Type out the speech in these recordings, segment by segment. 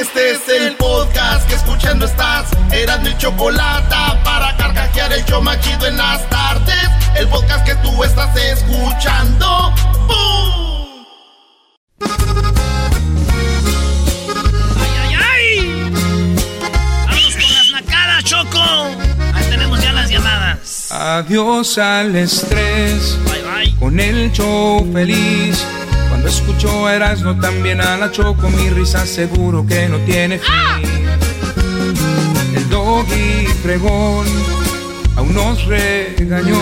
Este es el podcast que escuchando estás. Eran mi chocolate para carcajear el yo machido en las tardes. El podcast que tú estás escuchando. ¡Bum! ¡Ay, ay, ay! ¡Vamos con las nacadas, Choco! Ahí tenemos ya las llamadas. Adiós al estrés. Bye, bye. Con el show feliz. Cuando escucho Erasmo también a la Choco, mi risa seguro que no tiene fin. El doggy fregón aún nos regañó.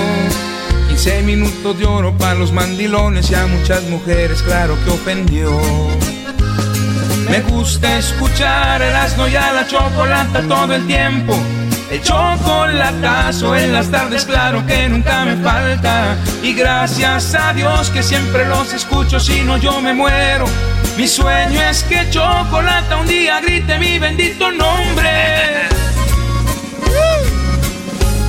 15 minutos de oro para los mandilones y a muchas mujeres, claro que ofendió. Me gusta escuchar Erasmo y a la chocolata todo el tiempo. El chocolatazo en las tardes, claro que nunca me falta. Y gracias a Dios que siempre los escucho, si no yo me muero. Mi sueño es que Chocolata un día grite mi bendito nombre.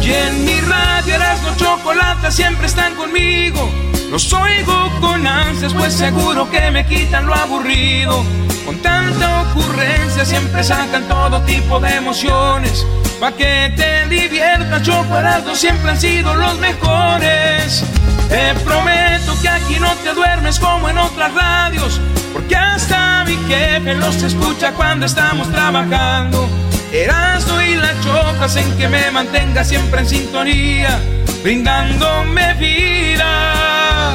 Y en mi radio Erasmo Chocolata siempre están conmigo. Los oigo con ansias, pues seguro que me quitan lo aburrido. Con tanta ocurrencia siempre sacan todo tipo de emociones. Pa' que te diviertas, Chocolate siempre han sido los mejores. Te prometo que aquí no te duermes como en otras radios. Porque hasta mi jefe los escucha cuando estamos trabajando. Erasmo y la choca hacen que me mantenga siempre en sintonía, brindándome vida.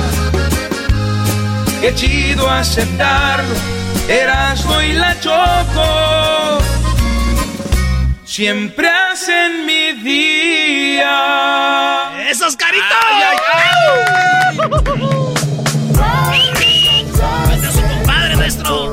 Qué chido aceptarlo, Erasmo y la choco. Siempre hacen mi día. ¡Esos caritos! Este es su compadre, maestro.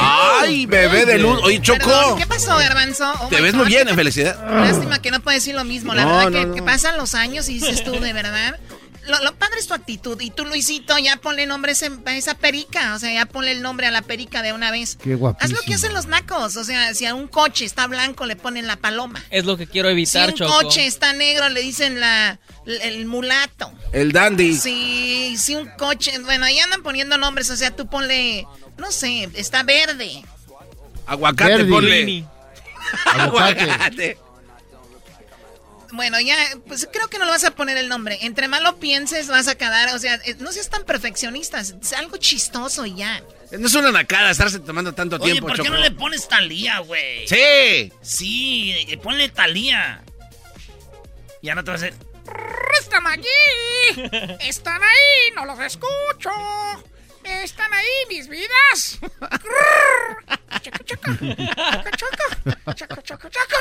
Ay, bebé de luz. Oye, Choco. Perdón, ¿Qué pasó, Garbanzo? Oh Te ves muy God, bien, qué- en felicidad. Lástima que no puedes decir lo mismo. La No, verdad no, que, no. que pasan los años y dices tú, de verdad. Lo, lo padre es tu actitud. Y tú, Luisito, ya ponle nombre a esa perica. O sea, ya ponle el nombre a la perica de una vez. Qué Haz lo que hacen los nacos. O sea, si a un coche está blanco, le ponen la paloma. Es lo que quiero Si evitar, un Choco. coche está negro, le dicen la, el mulato. El dandy. Si, si un coche, bueno, ahí andan poniendo nombres, o sea, tú ponle, no sé, está verde. Aguacate, Verdi. ponle. Aguacate. Bueno, ya, pues creo que no le vas a poner el nombre. Entre más lo pienses, vas a quedar, o sea, eh, no seas tan perfeccionistas, es algo chistoso y ya. No es una nacada estarse tomando tanto Oye, tiempo, ¿por qué Choco. no le pones Talía, güey? Sí. Sí, eh, ponle Talía. Ya no te vas a hacer. Están allí. Están ahí. No los escucho. Están ahí mis vidas. Chaca, chaca. Chaca, chaca. Chaca, chaca, chaca.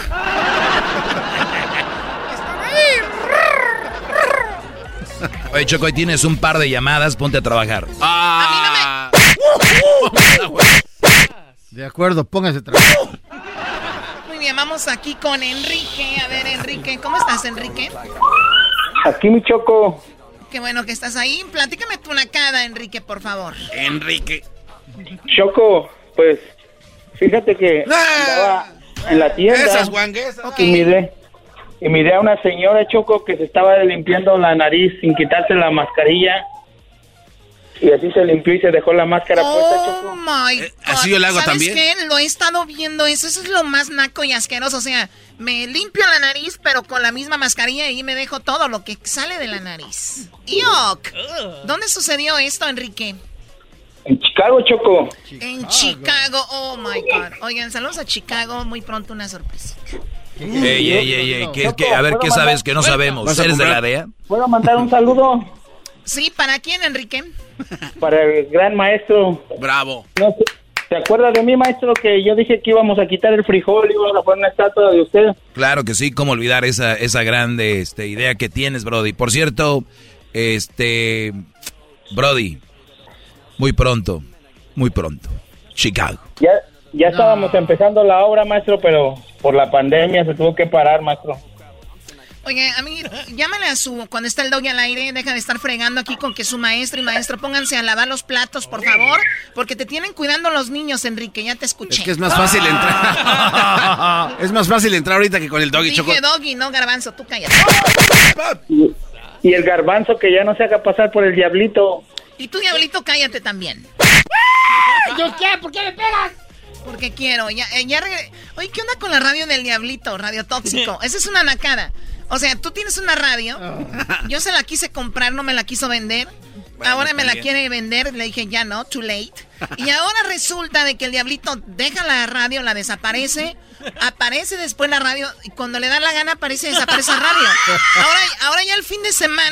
Oye, Choco, ahí tienes un par de llamadas, ponte a trabajar. Ah. De acuerdo, póngase a trabajar. Muy bien, vamos aquí con Enrique. A ver, Enrique, ¿cómo estás, Enrique? Aquí mi choco. Qué bueno que estás ahí. Platícame tu nacada, Enrique, por favor. Enrique. Choco, pues fíjate que andaba en la tienda Esas guanguesas. y miré y miré a una señora Choco que se estaba limpiando la nariz sin quitarse la mascarilla y así se limpió y se dejó la máscara puesta Oh Choco. my God. así yo le hago ¿Sabes también. qué? Lo he estado viendo eso. Eso es lo más naco y asqueroso. O sea, me limpio la nariz, pero con la misma mascarilla y me dejo todo lo que sale de la nariz. ¡Yuck! ¿Dónde sucedió esto, Enrique? En Chicago Choco. En Chicago. Oh my God. Oigan, saludos a Chicago. Muy pronto una sorpresa. Ey, ey, ey, ey, ¿qué- qué- a ver, ¿qué sabes que no sabemos? ¿Vas a ¿Eres de la? DEA? ¿Puedo mandar un saludo Sí, ¿para quién, Enrique? para el gran maestro? Bravo. No sé, ¿Se acuerda de mí, maestro, que yo dije que íbamos a quitar el frijol y íbamos a poner una estatua de usted? Claro que sí, cómo olvidar esa, esa grande este, idea que tienes, Brody. Por cierto, este, Brody, muy pronto, muy pronto, Chicago. Ya, ya estábamos empezando la obra, maestro, pero por la pandemia se tuvo que parar, maestro. Oye, a mí, llámale a su, cuando está el doggy al aire, deja de estar fregando aquí con que su maestro y maestro pónganse a lavar los platos, por favor, porque te tienen cuidando los niños, Enrique, ya te escuché. Es que es más fácil entrar. es más fácil entrar ahorita que con el doggy Dije choco. doggy, no garbanzo, tú cállate. Y, y el garbanzo que ya no se haga pasar por el diablito. Y tú, diablito, cállate también. ¿Yo qué? ¿Por qué me pegas? Porque quiero, ya, eh, ya regre- Oye, ¿qué onda con la radio del diablito? Radio tóxico. Esa es una nacada. O sea, tú tienes una radio. Yo se la quise comprar, no me la quiso vender. ahora me la bien. quiere vender. Le dije, ya no, too late. Y ahora resulta de que el diablito deja la radio, la desaparece. Aparece después la radio. Y cuando le da la gana, aparece y desaparece la radio. Ahora, ahora ya el fin de semana.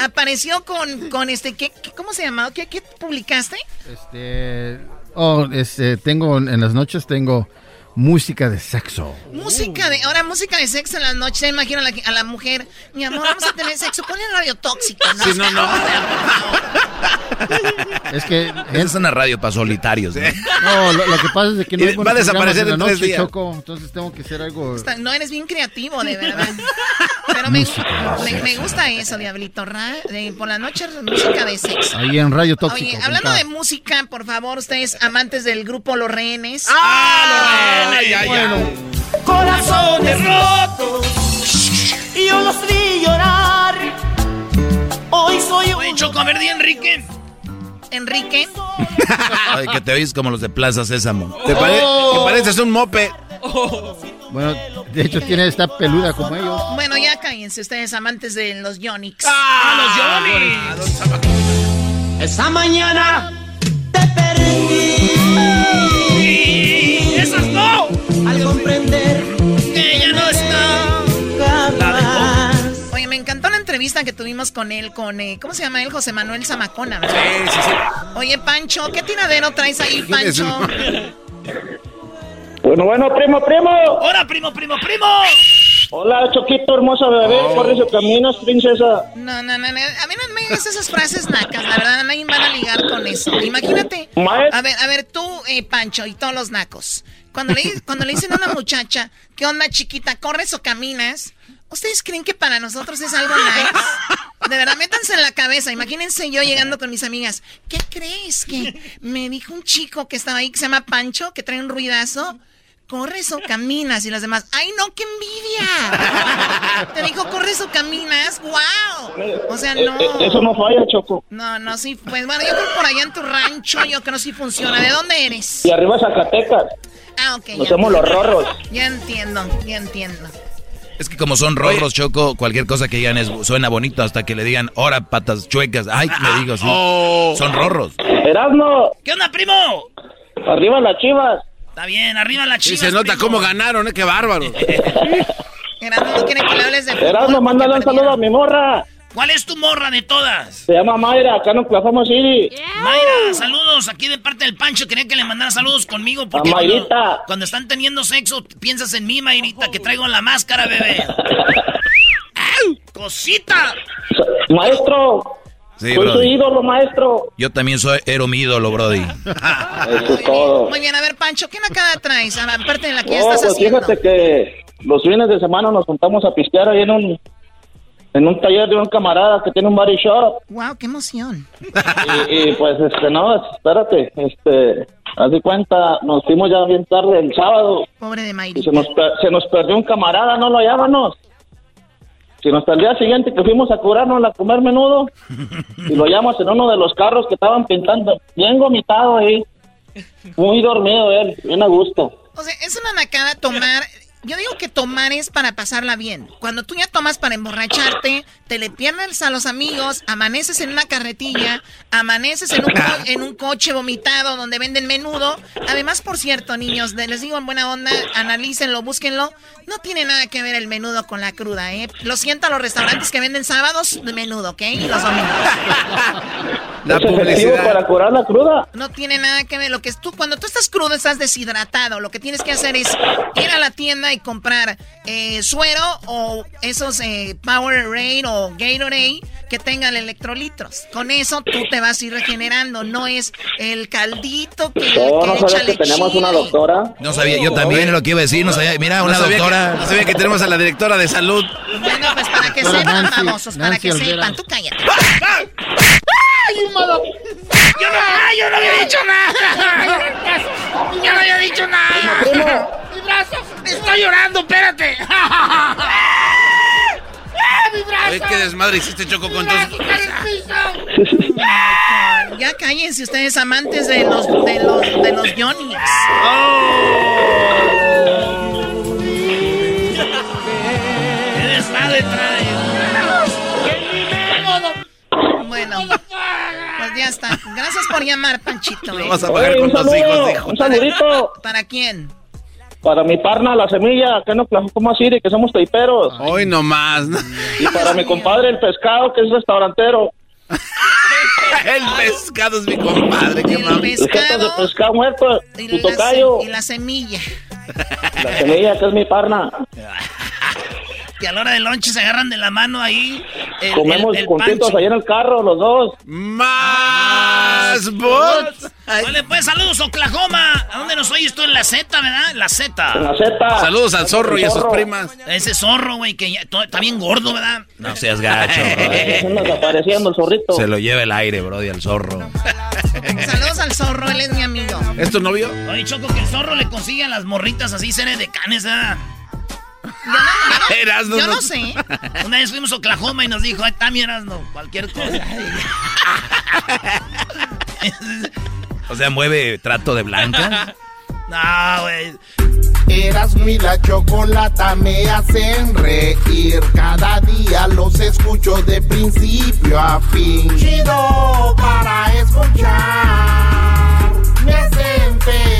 Apareció con, con este. ¿qué, qué- ¿Cómo se llamaba? ¿Qué, qué publicaste? Este, oh, este, tengo en las noches tengo música de sexo. Música de, ahora música de sexo en las noches, imagino a la, a la mujer, mi amor, vamos a tener sexo, ponle radio tóxico, ¿no? Sí, no, no. Es que es una radio para solitarios, ¿no? no, lo, lo que pasa es que no hay va a desaparecer en la tres días. Choco, entonces tengo que hacer algo. Está- No eres bien creativo, de verdad. Pero me, me, me gusta eso, Diablito. ra- de- por la noche, música de sexo. Ahí en Radio Tóxico. Oye, hablando de música, por favor, ustedes amantes del grupo Los Rehenes. ¡Ah, Ay, ay, ay. Corazones rotos. Y yo los vi llorar. Hoy soy Oye, Choco, a ver, di Enrique. Enrique, Ay, que te oís como los de Plaza Sésamo. Te, pare- te pareces un mope. Bueno, de hecho tiene esta peluda como ellos. bueno, ya cállense ustedes amantes de los Yonix. ¡Ah, los Johnny! Esa mañana te perdí. Al comprender Que ya no está. jamás. Oye, me encantó la entrevista que tuvimos con él, con, eh, ¿cómo se llama él? José Manuel Zamacona, ¿verdad? Sí, sí, sí. Oye, Pancho, ¿qué tiradero traes ahí, Pancho? Bueno, bueno, primo, primo. ¡Hola, primo, primo, primo! Hola, Choquito, hermosa bebé. Oh. Corre su camino, princesa. No, no, no, no, a mí no me digas esas frases nacas, la verdad, nadie van a ligar con eso. Imagínate. Maes- A ver, a ver, tú, eh, Pancho, y todos los nacos. Cuando le, cuando le dicen a una muchacha, ¿qué onda, chiquita? ¿Corres o caminas? ¿Ustedes creen que para nosotros es algo nice? De verdad, métanse en la cabeza. Imagínense yo llegando con mis amigas. ¿Qué crees? Que me dijo un chico que estaba ahí que se llama Pancho, que trae un ruidazo. ¿Corres o caminas? Y las demás, ¡ay no, qué envidia! Te dijo, ¿corres o caminas? ¡Wow! O sea, no. Eh, eh, Eso no falla, Choco. No, no, sí. Pues bueno, yo creo por allá en tu rancho, yo creo que sí funciona. ¿De dónde eres? Y arriba Zacatecas. Ah, ok. Nos ya somos los rorros. Ya entiendo, ya entiendo. Es que como son rorros, Choco, cualquier cosa que digan es, suena bonito hasta que le digan, ahora patas chuecas. Ay, le digo, sí. Oh. Son rorros. Erasmo, ¿Qué onda, primo? arriba las chivas. Está bien, arriba la Sí, chiva. se nota cómo ganaron, ¿eh? Qué bárbaro. Erasmo no quiere que le hables de fútbol. Erasmo, mándale un saludo a mi morra. ¿Cuál es tu morra de todas? Se llama Mayra, acá en Oklahoma City. Mayra, saludos aquí de parte del Pancho. Quería que le mandara saludos conmigo porque A cuando, Mayrita. cuando están teniendo sexo piensas en mí, Mayrita, que traigo la máscara, bebé. ¡Au! ¡Cosita! Maestro, Sí, soy su ídolo, maestro. Yo también soy, era mi ídolo, Brody. Eso es todo. Muy bien, a ver, Pancho, ¿qué nacada traes? Aparte de la que ya estás pues haciendo. fíjate que los fines de semana nos juntamos a pistear ahí en un en un taller de un camarada que tiene un body shop Wow, qué emoción. y, y, pues este no, espérate, este, haz de cuenta, nos fuimos ya bien tarde el sábado Pobre de y Mayrita. se nos se nos perdió un camarada, no lo hallábamos. Si hasta el día siguiente que fuimos a curarnos a comer menudo y lo hallamos en uno de los carros que estaban pintando, bien vomitado ahí, muy dormido él, bien a gusto. O sea, es una nacada tomar yo digo que tomar es para pasarla bien. Cuando tú ya tomas para emborracharte, te le pierdes a los amigos, amaneces en una carretilla, amaneces en un, co- en un coche vomitado donde venden menudo. Además, por cierto, niños, les digo en buena onda, analícenlo, búsquenlo. No tiene nada que ver el menudo con la cruda, ¿eh? Lo siento a los restaurantes que venden sábados de menudo, ¿ok? Y los domingos. La ¿Es efectivo publicidad. para curar la cruda? No tiene nada que ver. Lo que es tú, cuando tú estás crudo, estás deshidratado. Lo que tienes que hacer es ir a la tienda y comprar eh, suero o esos eh, Powerade o Gatorade que tengan electrolitos. Con eso tú te vas a ir regenerando. No es el caldito que, No, que no echa que tenemos una doctora. No sabía, yo también es lo que iba a decir, no sabía. Mira, una no sabía doctora. Que, no sabía que tenemos a la directora de salud. Bueno, pues para que sepan, famosos, para que sepan. Tú cállate. Yo no, yo no había dicho nada. Yo no había dicho nada. Mi brazo, estoy llorando, espérate. ¡Ah, mi brazo! Oye, qué desmadre hiciste, Choco, con tus... Ya cállense ustedes amantes de los de los de los Johnnies. ¿Qué ya está. Gracias por llamar, Panchito. ¿eh? Lo vas a pagar Oye, con un tus hijos, hijo. un saludito ¿Para quién? para mi parna, la semilla, que no como así, de que somos taiperos. Hoy nomás. Y para mi compadre, el pescado, que es restaurantero. El pescado es mi compadre, qué. El jetas de pescado pescado muerto, y tu la, tocayo. y la semilla. La semilla, que es mi parna. Que a la hora del lonche se agarran de la mano ahí. El, Comemos el, el juntitos ahí en el carro, los dos. Más bots. Vale, pues saludos, Oklahoma. ¿A dónde nos oyes tú? En la Z, ¿verdad? La En Z. la Z. Saludos al zorro y a sus primas. Ese zorro, güey, que ya está bien gordo, ¿verdad? No seas gacho, desapareciendo el zorrito. Se lo lleva el aire, bro, y al zorro. Saludos al zorro, él es mi amigo. ¿Es tu novio? Oye, Choco, que el zorro le consigue a las morritas así, seres de canes, ¿verdad? Yo no, Erasno, yo no no- sé. Una vez fuimos a Oklahoma y nos dijo, ay, está, miras, no, cualquier cosa. O sea, mueve trato de blanca. no, güey. Eras mi la chocolata me hacen reír. Cada día los escucho de principio a fin. Chido para escuchar. Me hacen feliz.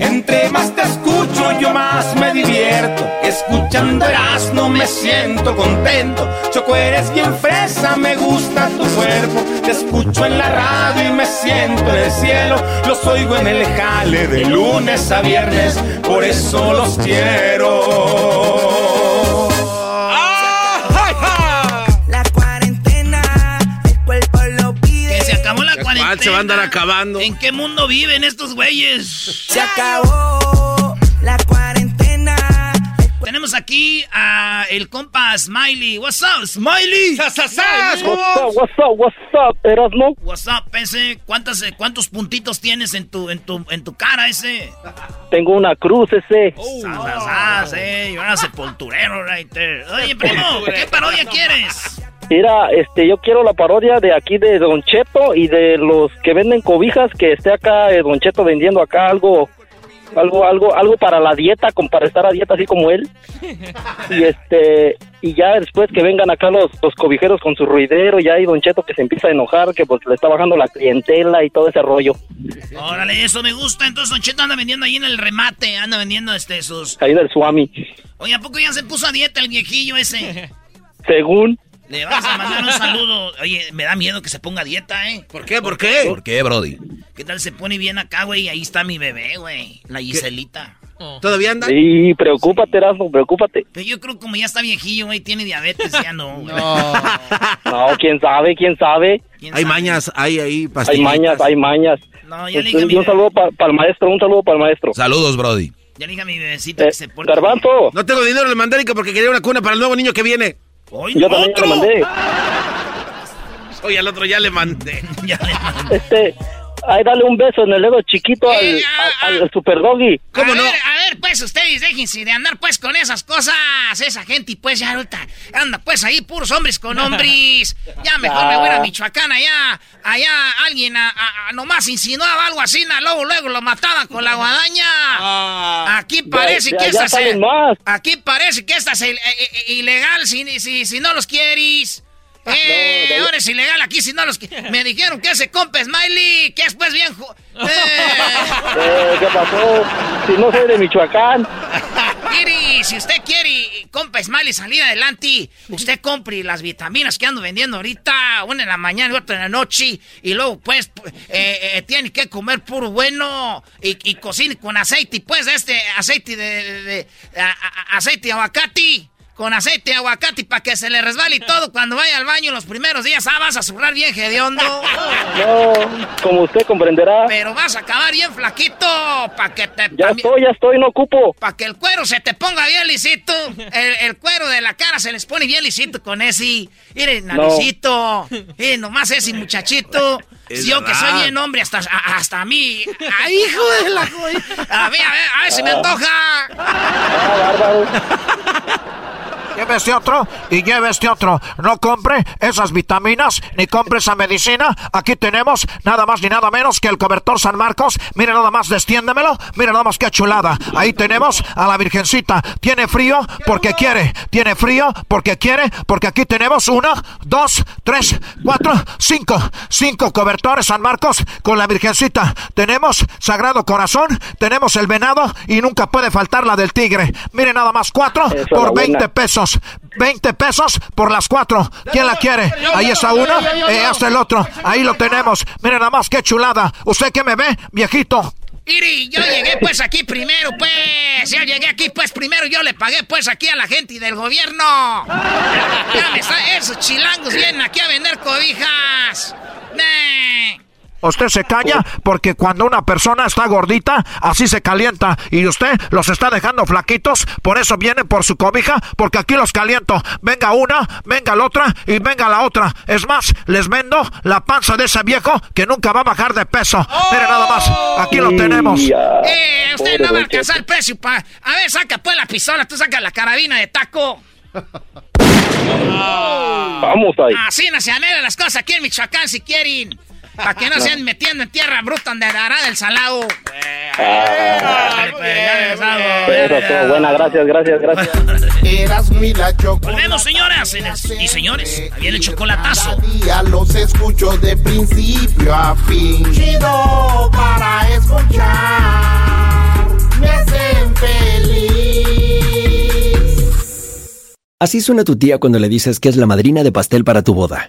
Entre más te escucho, yo más me divierto. Escuchando no me siento contento. Choco, eres bien fresa, me gusta tu cuerpo. Te escucho en la radio y me siento en el cielo. Los oigo en el jale de lunes a viernes, por eso los quiero. La ¿Cuál cuarentena. se va a andar acabando? ¿En qué mundo viven estos güeyes? Se acabó la cuarentena. Tenemos aquí a el compa Smiley. What's up, Smiley? What's up, what's up, what's up, Erasmo? What's up, ese? ¿Cuántas, eh, ¿Cuántos puntitos tienes en tu, en tu, en tu cara ese? Tengo una cruz ese. Sas, sas, sas, eh, you're a sepulturero right there. Oye, primo, ¿qué parodia quieres? Mira, este, yo quiero la parodia de aquí de Don Cheto y de los que venden cobijas, que esté acá eh, Don Cheto vendiendo acá algo, algo, algo, algo para la dieta, como para estar a dieta así como él. Y este, y ya después que vengan acá los, los cobijeros con su ruidero, ya hay Don Cheto que se empieza a enojar, que porque le está bajando la clientela y todo ese rollo. Órale, eso me gusta. Entonces Don Cheto anda vendiendo ahí en el remate, anda vendiendo este sus... Ahí del Swami. Oye, ¿a poco ya se puso a dieta el viejillo ese? Según, Le vas a mandar un saludo. Oye, me da miedo que se ponga dieta, ¿eh? ¿Por qué? ¿Por qué? ¿Por qué, Brody? ¿Qué tal se pone bien acá, güey? Ahí está mi bebé, güey. La Giselita. ¿Todavía anda? y preocúpate, Erasmo, preocúpate. Pero yo creo que como ya está viejillo, güey, tiene diabetes, ya no, güey. No, quién sabe, quién sabe. ¿Quién Hay sabe? mañas, hay ahí Hay mañas, hay mañas. No, ya le mi, y un saludo para el maestro, un saludo para el maestro. Saludos, Brody. ya le dije a mi bebecito Eh, que se porte Garbanzo, No tengo dinero en el mandarica porque quería una cuna para el nuevo niño que viene. ¡Ay, yo también otro! le mandé. Oye, al otro ya le mandé. Ya le mandé. Este, Ay, dale un beso en el dedo chiquito al, al- al super doggy. a ver, a ver, pues ustedes déjense de andar pues con esas cosas. Esa gente, pues ya ahorita anda pues ahí puros hombres con hombres. Ya mejor me voy a Ah. Michoacán allá. Allá alguien a, a- a nomás insinuaba algo así, na, luego, luego lo mataban con la guadaña. Aquí parece Ya- que ya- esta se- salen más. Aquí parece que esta es eh, eh, ilegal si, si, si no los quieres. Eh, no, no. ahora es ilegal aquí si no los Me dijeron que ese compa Smiley, que es pues bien... ju- Eh. Eh, ¿Qué pasó? Si no soy de Michoacán. Mire, si usted quiere, compa Smiley, salir adelante, usted compre las vitaminas que ando vendiendo ahorita, una en la mañana y otra en la noche, y luego, pues, eh, eh, tiene que comer puro bueno y, y cocine con aceite, pues, este aceite de, de- de- a- a- aceite de aguacate. Con aceite de aguacate para que se le resbale y todo cuando vaya al baño los primeros días. Ah, vas a zurrar bien hediondo. No, como usted comprenderá. Pero vas a acabar bien flaquito para que te... Ya estoy, ya estoy, no ocupo. Para que el cuero se te ponga bien lisito. El, el cuero de la cara se les pone bien lisito con ese. Miren, No. naricito. Miren, nomás ese muchachito. Es Yo que soy bien hombre, hasta, a- hasta a mí. ¡Ay, hijo de la joya! A ver, a ver, a ver si me antoja. Lleve este otro y lleve este otro. No compre esas vitaminas ni compre esa medicina. Aquí tenemos nada más ni nada menos que el cobertor San Marcos. Mire nada más, destiéndemelo. Mire nada más qué chulada. Ahí tenemos a la Virgencita. Tiene frío porque quiere. Tiene frío porque quiere. Porque aquí tenemos uno, dos, tres, cuatro, cinco. Cinco cobertores San Marcos con la Virgencita. Tenemos Sagrado Corazón. Tenemos el venado y nunca puede faltar la del tigre. Mire nada más, cuatro Eso, por la buena. 20 pesos. 20 pesos por las cuatro. ¿Quién la quiere? Ahí está uno, eh, hasta el otro. Ahí lo tenemos. Mire nada más qué chulada. ¿Usted qué me ve, viejito? Iri, yo llegué pues aquí primero, pues. Ya llegué aquí pues primero. Yo le pagué pues aquí a la gente del gobierno. Esos chilangos vienen aquí a vender cobijas. Usted se calla porque cuando una persona está gordita, así se calienta. Y usted los está dejando flaquitos, por eso viene por su cobija, porque aquí los caliento. Venga una, venga la otra y venga la otra. Es más, les vendo la panza de ese viejo que nunca va a bajar de peso. Mire nada más, aquí lo tenemos. Eh, usted no va a alcanzar el precio pa. A ver, saca pues la pistola, tú saca la carabina de taco. Vamos ahí. Así no se anhelan las cosas aquí en Michoacán si quieren. Para que no, No. se anden metiendo en tierra bruta donde hará del salado. Pues, Eso estuvo buena, gracias, gracias, gracias. Eras mi la chocolate. Volvemos, señoras y señores. Ahí viene el chocolatazo. Día los escucho de principio a fin. Chido para escuchar. Me hacen feliz. Así suena tu tía cuando le dices que es la madrina de pastel para tu boda.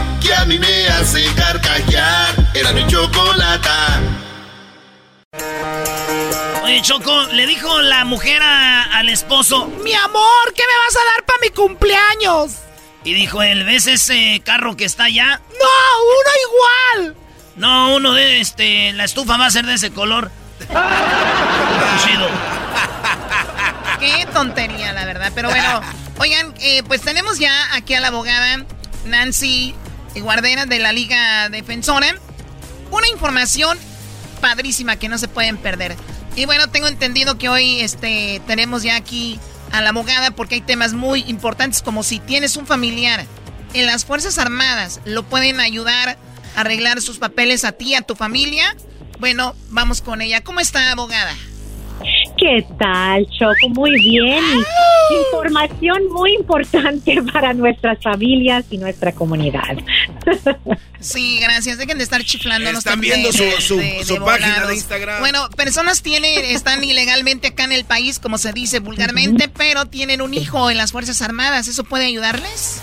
a mí me hace carcajear. Era mi chocolata. Oye, Choco, le dijo la mujer a- al esposo, Mi amor, ¿qué me vas a dar para mi cumpleaños? y dijo él, ¿ves ese carro que está allá? No, uno igual. No, uno de este, la estufa va a ser de ese color. Chido. Qué tontería, la verdad. Pero bueno, oigan, eh, pues tenemos ya aquí a la abogada Nancy Guardera de la Liga Defensora. Una información padrísima que no se pueden perder. Y bueno, tengo entendido que hoy este, tenemos ya aquí a la abogada porque hay temas muy importantes como si tienes un familiar en las Fuerzas Armadas, lo pueden ayudar a arreglar sus papeles a ti, a tu familia. Bueno, vamos con ella. ¿Cómo está, abogada? ¿Qué tal, Choco? Muy bien. Información muy importante para nuestras familias y nuestra comunidad. Sí, gracias. Dejen de estar chiflando. Están viendo su, su, página de Instagram. Bueno, personas tienen, están ilegalmente acá en el país, como se dice vulgarmente, pero tienen un hijo en las Fuerzas Armadas. ¿Eso puede ayudarles?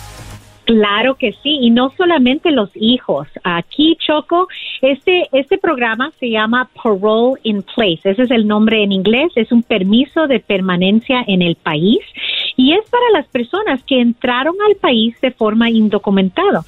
Claro que sí, y no solamente los hijos. Aquí, Choco, este, este programa se llama Parole in Place. Ese es el nombre en inglés. Es un permiso de permanencia en el país y es para las personas que entraron al país de forma indocumentada.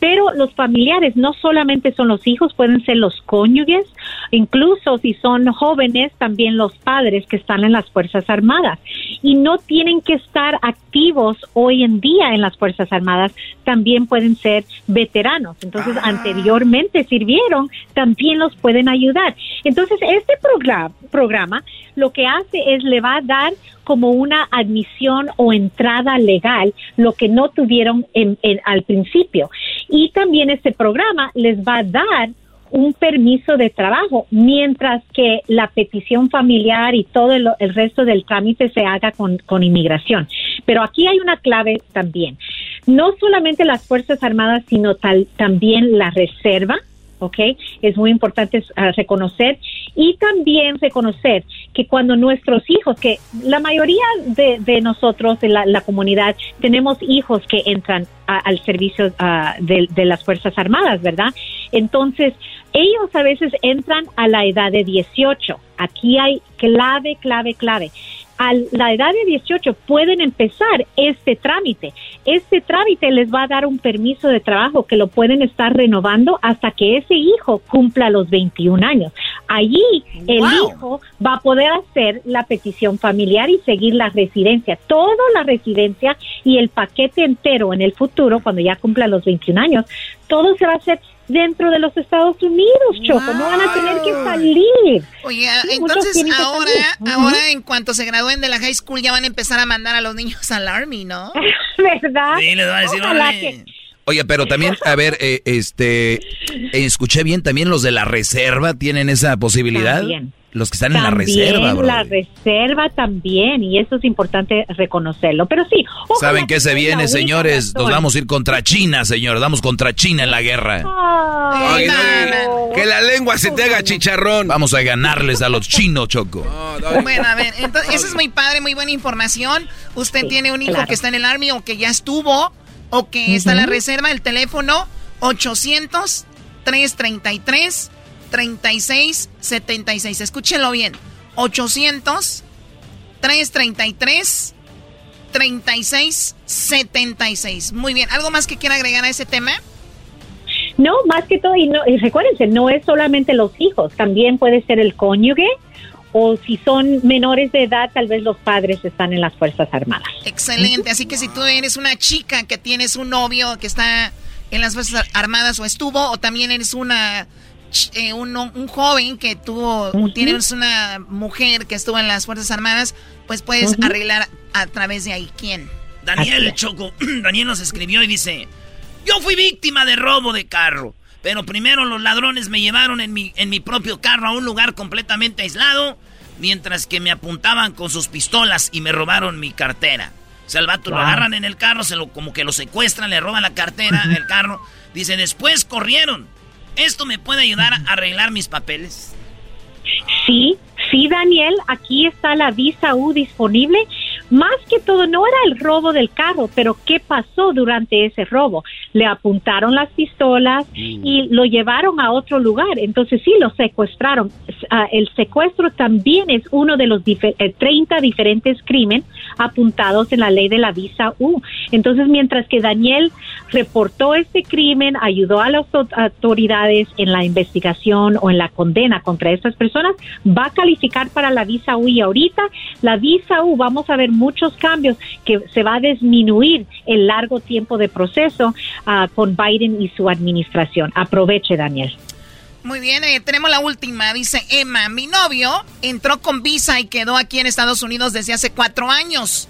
Pero los familiares no solamente son los hijos, pueden ser los cónyuges, incluso si son jóvenes, también los padres que están en las Fuerzas Armadas. Y no tienen que estar activos hoy en día en las Fuerzas Armadas, también pueden ser veteranos. Entonces, ah. anteriormente sirvieron, también los pueden ayudar. Entonces, este programa, programa lo que hace es le va a dar como una admisión o entrada legal, lo que no tuvieron en, al principio. Y también este programa les va a dar un permiso de trabajo, mientras que la petición familiar y todo el, resto del trámite se haga con, con, inmigración. Pero aquí hay una clave también. No solamente las Fuerzas Armadas, sino tal, también la Reserva, ¿ok? Es muy importante uh, reconocer y también reconocer que cuando nuestros hijos, que la mayoría de, de nosotros, de la, comunidad, tenemos hijos que entran al servicio uh, de, de, las Fuerzas Armadas, ¿verdad? Entonces, ellos a veces entran a la edad de 18. Aquí hay clave, clave, clave a la edad de 18 pueden empezar este trámite. Este trámite les va a dar un permiso de trabajo que lo pueden estar renovando hasta que ese hijo cumpla los 21 años. Allí el hijo va a poder hacer la petición familiar y seguir la residencia, toda la residencia y el paquete entero en el futuro, cuando ya cumpla los 21 años, todo se va a hacer dentro de los Estados Unidos, Choco. No van a tener que salir. Oye, entonces ahora, ahora en cuanto se gradúen de la high school ya van a empezar a mandar a los niños al army, ¿no? ¿Verdad? Sí, les van a decir, Oye, pero también, a ver, eh, este, escuché bien, también los de la reserva tienen esa posibilidad. También. Los que están en la reserva, bro. La reserva también, y eso es importante reconocerlo. Pero sí. ¿Saben qué se viene, señores? Nos vamos a ir contra China, señor. Vamos contra China en la guerra. Que la lengua se te haga chicharrón. Vamos a ganarles a los chinos, Choco. bueno, a ver, entonces, eso es muy padre, muy buena información. Usted tiene un hijo que está en el Army o que ya estuvo o que está en la reserva. El teléfono 800 333 3676. Escúchenlo bien. 800 333 3676. Muy bien. ¿Algo más que quiera agregar a ese tema? No, más que todo, y, no, y recuérdense, no es solamente los hijos, también puede ser el cónyuge o si son menores de edad, tal vez los padres están en las Fuerzas Armadas. Excelente, así que si tú eres una chica que tienes un novio que está en las Fuerzas Armadas o estuvo, o también eres una eh, un, joven que tuvo, tienes una mujer que estuvo en las Fuerzas Armadas, pues puedes arreglar a través de ahí. ¿Quién? Daniel Choco, Daniel nos escribió y dice, yo fui víctima de robo de carro, pero primero los ladrones me llevaron en mi, en mi propio carro a un lugar completamente aislado, mientras que me apuntaban con sus pistolas y me robaron mi cartera. O sea, vato lo agarran en el carro, se lo, como que lo secuestran, le roban la cartera, el carro. Dice, después corrieron ¿Esto me puede ayudar a arreglar mis papeles? Sí, sí, Daniel, aquí está la visa U disponible. Más que todo no era el robo del carro, pero ¿qué pasó durante ese robo? Le apuntaron las pistolas y lo llevaron a otro lugar. Entonces sí, lo secuestraron. Ah, el secuestro también es uno de los 30 eh, diferentes crímenes apuntados en la ley de la visa U. Entonces, mientras que Daniel reportó este crimen, ayudó a las autoridades en la investigación o en la condena contra estas personas, va a calificar para la visa U y ahorita la visa U vamos a ver muchos cambios que se va a disminuir el largo tiempo de proceso ah, con Biden y su administración. Aproveche, Daniel. Muy bien, eh, tenemos la última. Dice Emma, mi novio entró con visa y quedó aquí en Estados Unidos desde hace cuatro años.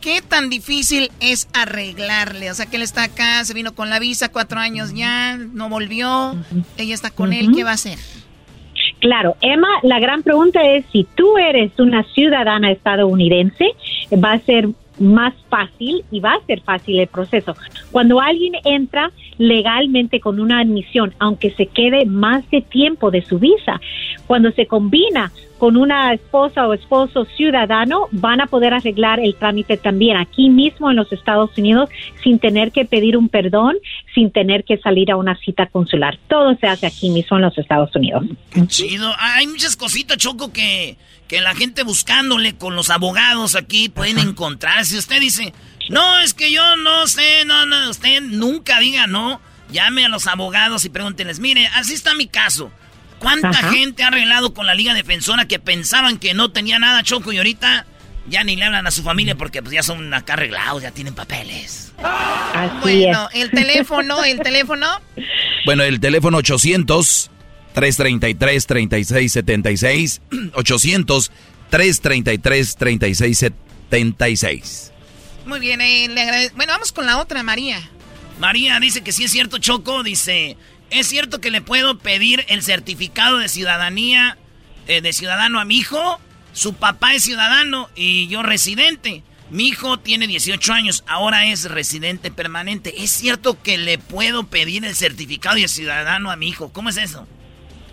¿Qué tan difícil es arreglarle? O sea, que él está acá, se vino con la visa cuatro años ya, no volvió, ella está con él, ¿qué va a hacer? Claro, Emma, la gran pregunta es si tú eres una ciudadana estadounidense, va a ser más fácil y va a ser fácil el proceso. Cuando alguien entra legalmente con una admisión, aunque se quede más de tiempo de su visa, cuando se combina con una esposa o esposo ciudadano, van a poder arreglar el trámite también aquí mismo en los Estados Unidos sin tener que pedir un perdón, sin tener que salir a una cita consular. Todo se hace aquí mismo en los Estados Unidos. Qué chido. Hay muchas cositas, Choco, que, que la gente buscándole con los abogados aquí pueden encontrar. Si usted dice, no, es que yo no sé, no, no, usted nunca diga no. Llame a los abogados y pregúntenles, mire, así está mi caso. ¿Cuánta gente ha arreglado con la Liga Defensora que pensaban que no tenía nada Choco y ahorita ya ni le hablan a su familia porque pues ya son acá arreglados, ya tienen papeles? bueno, el teléfono, el teléfono. Bueno, el teléfono 800 333 3676 800 333 3676. Muy bien, eh, le Bueno, vamos con la otra, María. María dice que sí es cierto, Choco, dice, ¿Es cierto que le puedo pedir el certificado de ciudadanía eh, de ciudadano a mi hijo? Su papá es ciudadano y yo residente. Mi hijo tiene 18 años, ahora es residente permanente. ¿Es cierto que le puedo pedir el certificado de ciudadano a mi hijo? ¿Cómo es eso?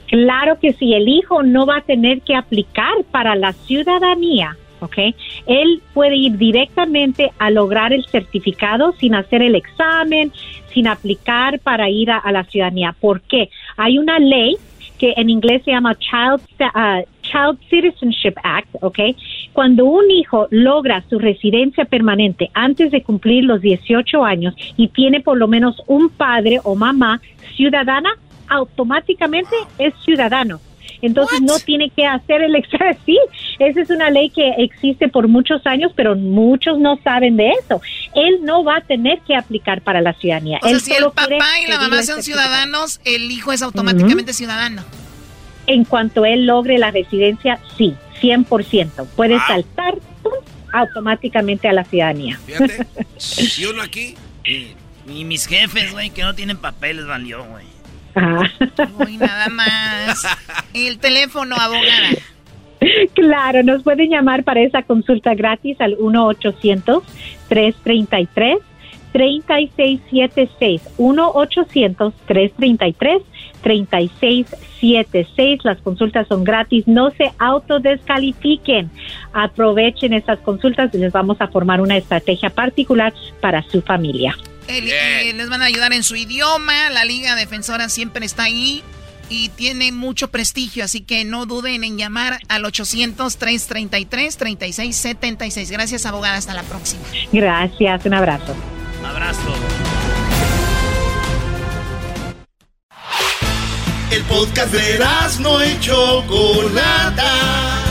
Claro que sí, el hijo no va a tener que aplicar para la ciudadanía ¿ok? Él puede ir directamente a lograr el certificado sin hacer el examen, sin aplicar para ir a, la ciudadanía. ¿Por qué? Hay una ley que en inglés se llama Child, uh, Child Citizenship Act, ¿ok? Cuando un hijo logra su residencia permanente antes de cumplir los 18 años y tiene por lo menos un padre o mamá ciudadana, automáticamente es ciudadano. Entonces no tiene que hacer el examen. Sí, esa es una ley que existe por muchos años, pero muchos no saben de eso. Él no va a tener que aplicar para la ciudadanía. O sea, si el papá y la mamá son ciudadanos, el hijo es automáticamente ciudadano. En cuanto él logre la residencia, sí, 100%. Puede saltar automáticamente a la ciudadanía. Fíjate, y uno aquí... Y, mis jefes, güey, que no tienen papeles, valió, güey. Ah. nada más. El teléfono, abogada. Claro, nos pueden llamar para esa consulta gratis al 1-800-333. 3676 1-800-333-3676. Las consultas son gratis. No se autodescalifiquen. Aprovechen estas consultas y les vamos a formar una estrategia particular para su familia. Eh, les van a ayudar en su idioma. La Liga Defensora siempre está ahí y tiene mucho prestigio, así que no duden en llamar al 800-333-3676. Gracias, abogada. Hasta la próxima. Gracias. Un abrazo. Un abrazo. El podcast de no hecho Chocolata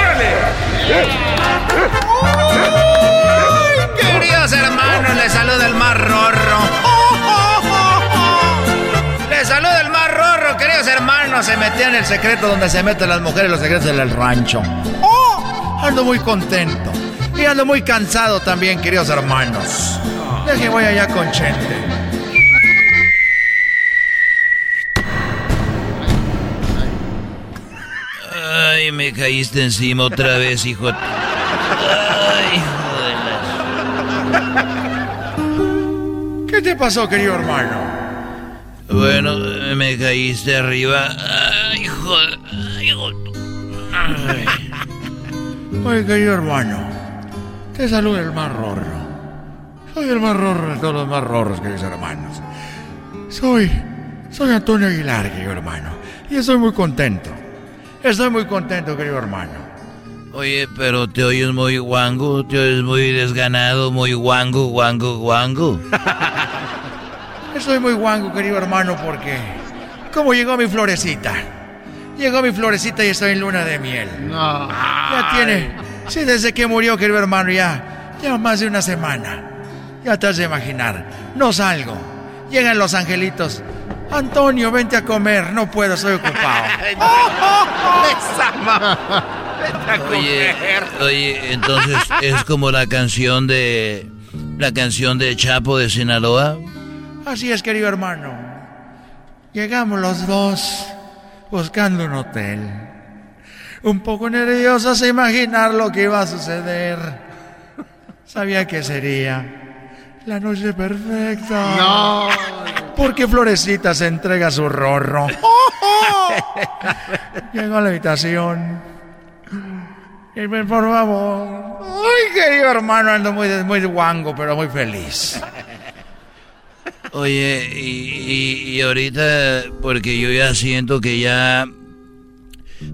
Queridos hermanos, les saluda el más rorro. Les saluda el más rorro, queridos hermanos. Se metió en el secreto donde se meten las mujeres, los secretos del rancho. ¡Oh! Ando muy contento. Y ando muy cansado también, queridos hermanos. Deje voy allá con Chente. Ay, me caíste encima otra vez, hijo. Ay, hijo de ¿Qué te pasó, querido hermano? Bueno, me caíste arriba. Ay, hijo. Ay, hijo. Ay. Oye, querido hermano, te saluda el más rorro. Soy el más rorro de todos los más rorros, queridos hermanos. Soy, soy Antonio Aguilar, querido hermano, y estoy muy contento. Estoy muy contento, querido hermano. Oye, pero te oyes muy guango, te oyes muy desganado, muy guango, guango, guango. Estoy muy guango, querido hermano, porque como llegó mi florecita. Llegó mi florecita y estoy en luna de miel. No. Ya tiene. Sí, desde que murió, querido hermano, ya. Ya más de una semana. Ya te has de imaginar. No salgo. Llegan los angelitos. Antonio, vente a comer. No puedo, estoy ocupado. oye, oye, entonces es como la canción de. La canción de Chapo de Sinaloa. Así es, querido hermano. Llegamos los dos buscando un hotel. Un poco nerviosos a imaginar lo que iba a suceder. Sabía que sería la noche perfecta. No. Porque Florecita se entrega su rorro. Llegó a la habitación. Y por favor. Ay, querido hermano, ando muy, muy guango, pero muy feliz. Oye, y, y, ahorita, porque yo ya siento que ya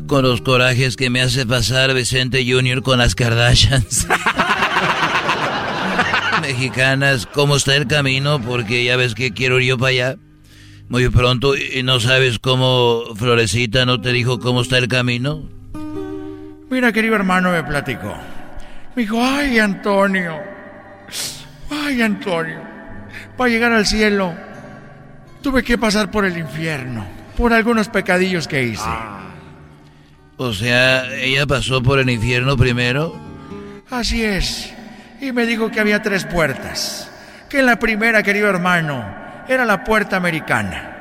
con los corajes que me hace pasar Vicente Junior con las Kardashians mexicanas, ¿cómo está el camino? Porque ya ves que quiero ir yo para allá muy pronto y no sabes cómo Florecita no te dijo cómo está el camino. Mira, querido hermano, me platicó. Me dijo, ay, Antonio, ay, Antonio para llegar al cielo, tuve que pasar por el infierno, por algunos pecadillos que hice. O sea, ella pasó por el infierno primero. Así es. Y me dijo que había tres puertas. Que la primera, querido hermano, era la puerta americana.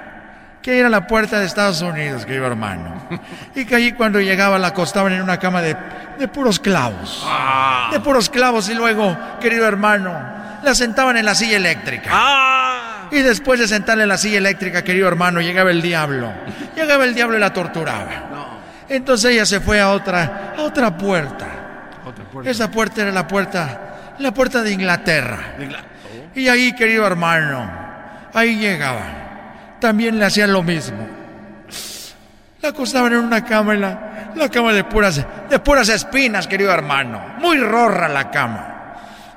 Que era la puerta de Estados Unidos, querido hermano. Y que allí cuando llegaba la acostaban en una cama de, de puros clavos. De puros clavos y luego, querido hermano, la sentaban en la silla eléctrica. Ah. Y después de sentarle en la silla eléctrica, querido hermano, llegaba el diablo. Llegaba el diablo y la torturaba. Entonces ella se fue a otra, a otra puerta. Esa puerta era la puerta, la puerta de Inglaterra. Y ahí, querido hermano, ahí llegaba. También le hacían lo mismo. La acostaban en una cama, en la, la cama de puras, de puras espinas, querido hermano. Muy rorra la cama.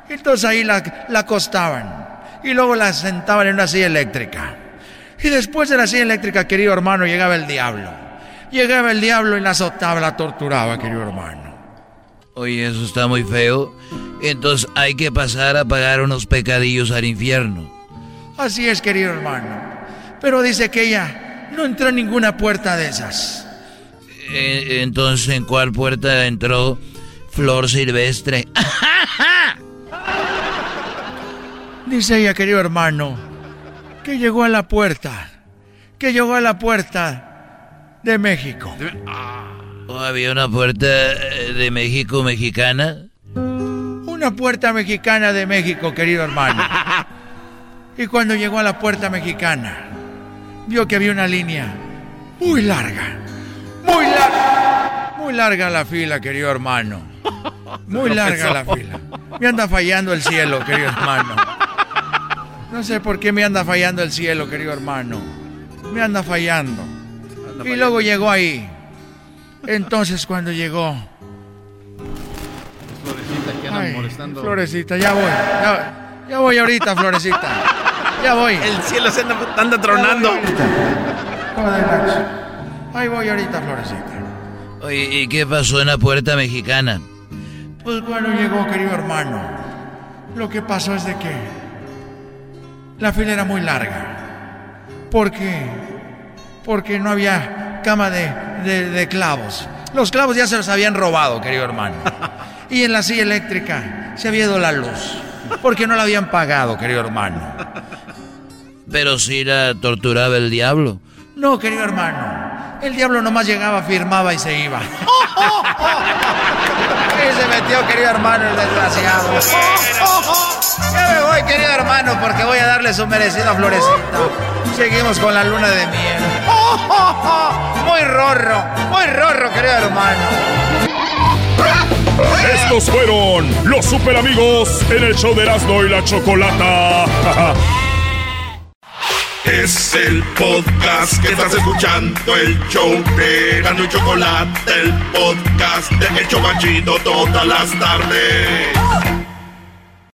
Entonces ahí la, la acostaban y luego la sentaban en una silla eléctrica. Y después de la silla eléctrica, querido hermano, llegaba el diablo. Llegaba el diablo y la azotaba, la torturaba, querido hermano. Oye, eso está muy feo. Entonces hay que pasar a pagar unos pecadillos al infierno. Así es, querido hermano. Pero dice que ella no entró en ninguna puerta de esas. Eh, entonces, ¿en cuál puerta entró Flor Silvestre? Dice ella, querido hermano, que llegó a la puerta, que llegó a la puerta de México. ¿O había una puerta eh, de México mexicana? Una puerta mexicana de México, querido hermano. Y cuando llegó a la puerta mexicana, vio que había una línea muy larga, muy larga, muy larga la fila, querido hermano. Muy larga la fila. Me anda fallando el cielo, querido hermano. No sé por qué me anda fallando el cielo, querido hermano. Me anda fallando. y luego llegó ahí. Entonces cuando llegó... Florecita que anda Ay, molestando. Florecita, ya voy. Ya, ya voy ahorita, Florecita. Ya voy. El cielo se anda, anda tronando. Ahí voy ahorita, Florecita. Oye, ¿y qué pasó en la puerta mexicana? Pues cuando llegó, querido hermano, lo que pasó es de que la fila era muy larga. ¿Por qué? Porque no había cama de, de- de clavos. Los clavos ya se los habían robado, querido hermano. y en la silla eléctrica se había ido la luz. Porque no la habían pagado, querido hermano. Pero si la torturaba el diablo. No, querido hermano. El diablo nomás llegaba, firmaba y se iba. y se metió, querido hermano, el desgraciado. Ya me voy, querido hermano, porque voy a darle su merecida florecita. Seguimos con la luna de miel. Muy rorro, muy rorro, querido hermano. Estos fueron los super amigos en el show de Erasmo y la Chocolata. Es el podcast que estás escuchando, el show de Erasmo y Chocolata, el podcast de Hecho Machito todas las tardes.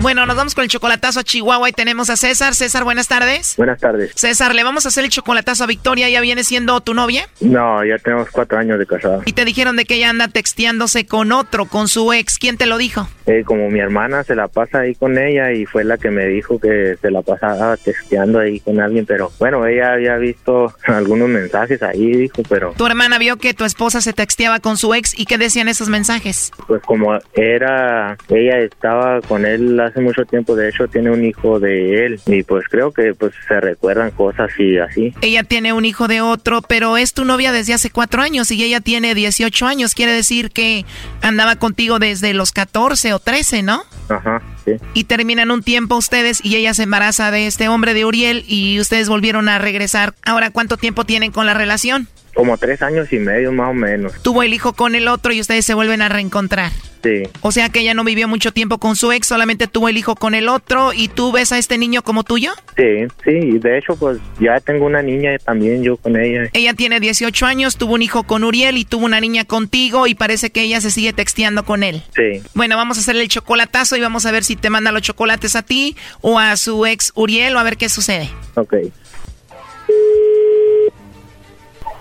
Bueno, nos vamos con el chocolatazo a Chihuahua y tenemos a César. César, buenas tardes. Buenas tardes. César, ¿le vamos a hacer el chocolatazo a Victoria? ¿Ya viene siendo tu novia? No, ya tenemos cuatro años de casada. Y te dijeron de que ella anda texteándose con otro, con su ex. ¿Quién te lo dijo? Eh, como mi hermana se la pasa ahí con ella y fue la que me dijo que se la pasaba texteando ahí con alguien, pero bueno, ella había visto algunos mensajes ahí, dijo, pero... Tu hermana vio que tu esposa se texteaba con su ex y qué decían esos mensajes. Pues como era, ella estaba con él hace mucho tiempo, de hecho tiene un hijo de él y pues creo que pues se recuerdan cosas y así. Ella tiene un hijo de otro, pero es tu novia desde hace cuatro años y ella tiene 18 años, quiere decir que andaba contigo desde los 14 o 13, ¿no? Ajá, sí. Y terminan un tiempo ustedes y ella se embaraza de este hombre de Uriel y ustedes volvieron a regresar. Ahora, ¿cuánto tiempo tienen con la relación? Como tres años y medio más o menos. Tuvo el hijo con el otro y ustedes se vuelven a reencontrar. Sí. O sea que ella no vivió mucho tiempo con su ex, solamente tuvo el hijo con el otro y tú ves a este niño como tuyo. Sí, sí, y de hecho pues ya tengo una niña también yo con ella. Ella tiene 18 años, tuvo un hijo con Uriel y tuvo una niña contigo y parece que ella se sigue texteando con él. Sí. Bueno, vamos a hacerle el chocolatazo y vamos a ver si te manda los chocolates a ti o a su ex Uriel o a ver qué sucede. Ok.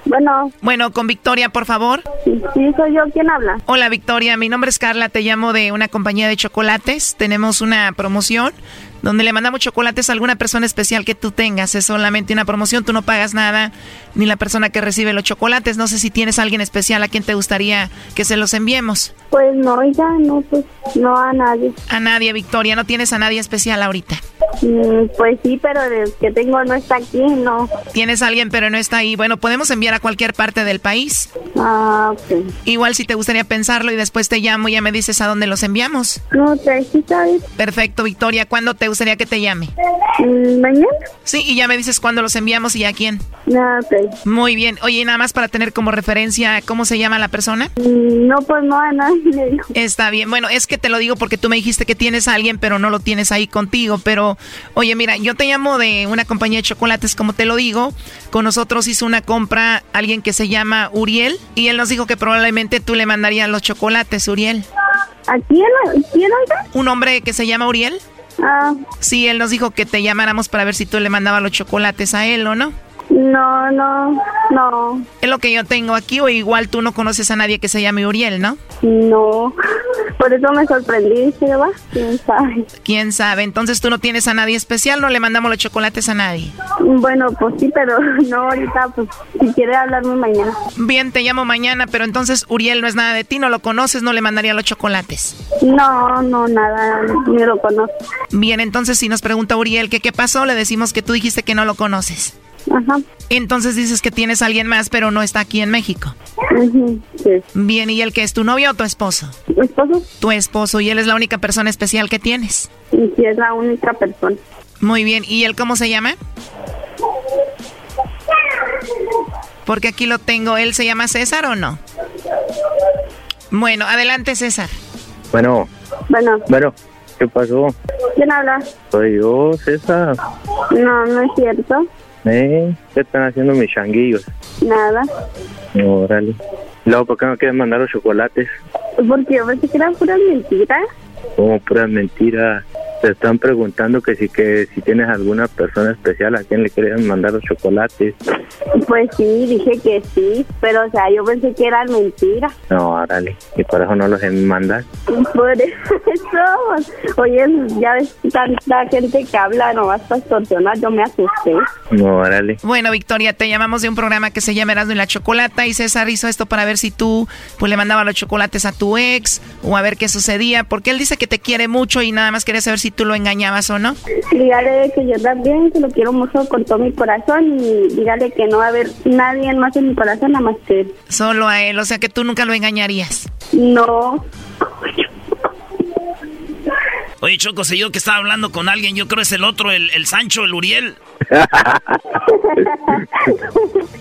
Bueno. Bueno, con Victoria, por favor. Sí, sí, soy yo. ¿Quién habla? Hola, Victoria. Mi nombre es Carla. Te llamo de una compañía de chocolates. Tenemos una promoción donde le mandamos chocolates a alguna persona especial que tú tengas. Es solamente una promoción. Tú no pagas nada, ni la persona que recibe los chocolates. No sé si tienes a alguien especial a quien te gustaría que se los enviemos. Pues no, ya no, pues no a nadie. A nadie, Victoria. No tienes a nadie especial ahorita. Mm, pues sí, pero el que tengo no está aquí, no. Tienes a alguien, pero no está ahí. Bueno, podemos enviar a cualquier parte del país. Ah, ok. Igual si te gustaría pensarlo y después te llamo y ya me dices a dónde los enviamos. No, te. Perfecto, Victoria. ¿Cuándo te gustaría que te llame? Mm, ¿Mañana? Sí, y ya me dices cuándo los enviamos y a quién. Ah, ok. Muy bien. Oye, nada más para tener como referencia, ¿cómo se llama la persona? Mm, no, pues no a nadie le. Está bien. Bueno, es que te lo digo porque tú me dijiste que tienes a alguien, pero no lo tienes ahí contigo. Pero, oye, mira, yo te llamo de una compañía de chocolates, como te lo digo. Con nosotros hizo una compra alguien que se llama Uriel y él nos dijo que probablemente tú le mandarías los chocolates, Uriel. ¿A quién? ¿Quién oiga? ¿Un hombre que se llama Uriel? Ah, Sí, él nos dijo que te llamáramos para ver si tú le mandabas los chocolates a él o no. No, no, no, Es lo que yo tengo aquí, o igual tú no conoces a nadie que se llame Uriel, ¿no? no. Por eso me sorprendí, va, quién sabe. ¿Quién sabe? Entonces tú no tienes a nadie especial, no le mandamos los chocolates a nadie. Bueno, pues sí, pero no ahorita, pues si quiere hablarme mañana. Bien, te llamo mañana, pero entonces Uriel no es nada de ti, no lo conoces, no le mandaría los chocolates. No, no, nada, ni lo conozco. Bien, entonces si nos pregunta Uriel que qué pasó, le decimos que tú dijiste que no lo conoces. Ajá. Entonces dices que tienes a alguien más, pero no está aquí en México. Ujú, sí. Bien, ¿y él que es tu novio o tu esposo? ¿Mi esposo? Tu esposo, y él es la única persona especial que tienes. Y sí es la única persona. Muy bien, ¿y él cómo se llama? Porque aquí lo tengo, ¿él se llama César o no? Bueno, adelante César. Bueno, Bueno, bueno, ¿qué pasó? ¿quién habla? Soy yo, César. No, no es cierto. ¿Eh? ¿Qué están haciendo mis changuillos? Nada. Órale. No, ¿por qué no quieres mandar los chocolates? Porque yo pensé que eran puras mentiras. Como pura mentira. Te están preguntando que si que si tienes alguna persona especial a quien le quieres mandar los chocolates. Pues sí, dije que sí, pero o sea, yo pensé que eran mentiras. No, órale. Y por eso no los mandas. Por eso, oye, ya ves tanta gente que habla nomás para extorsionar, yo me asusté. No, órale. Bueno, Victoria, te llamamos de un programa que se llama Erasmo y la Chocolata y César hizo esto para ver si tú pues le mandabas los chocolates a tu ex o a ver qué sucedía, porque él dice que te quiere mucho y nada más quería saber si tú lo engañabas o no. Dígale que yo también, que lo quiero mucho con todo mi corazón y dígale que no va a haber nadie más en mi corazón nada más que él. Solo a él, o sea que tú nunca lo engañarías. No. Oye, Choco, sé yo que estaba hablando con alguien, yo creo es el otro, el, el Sancho, el Uriel.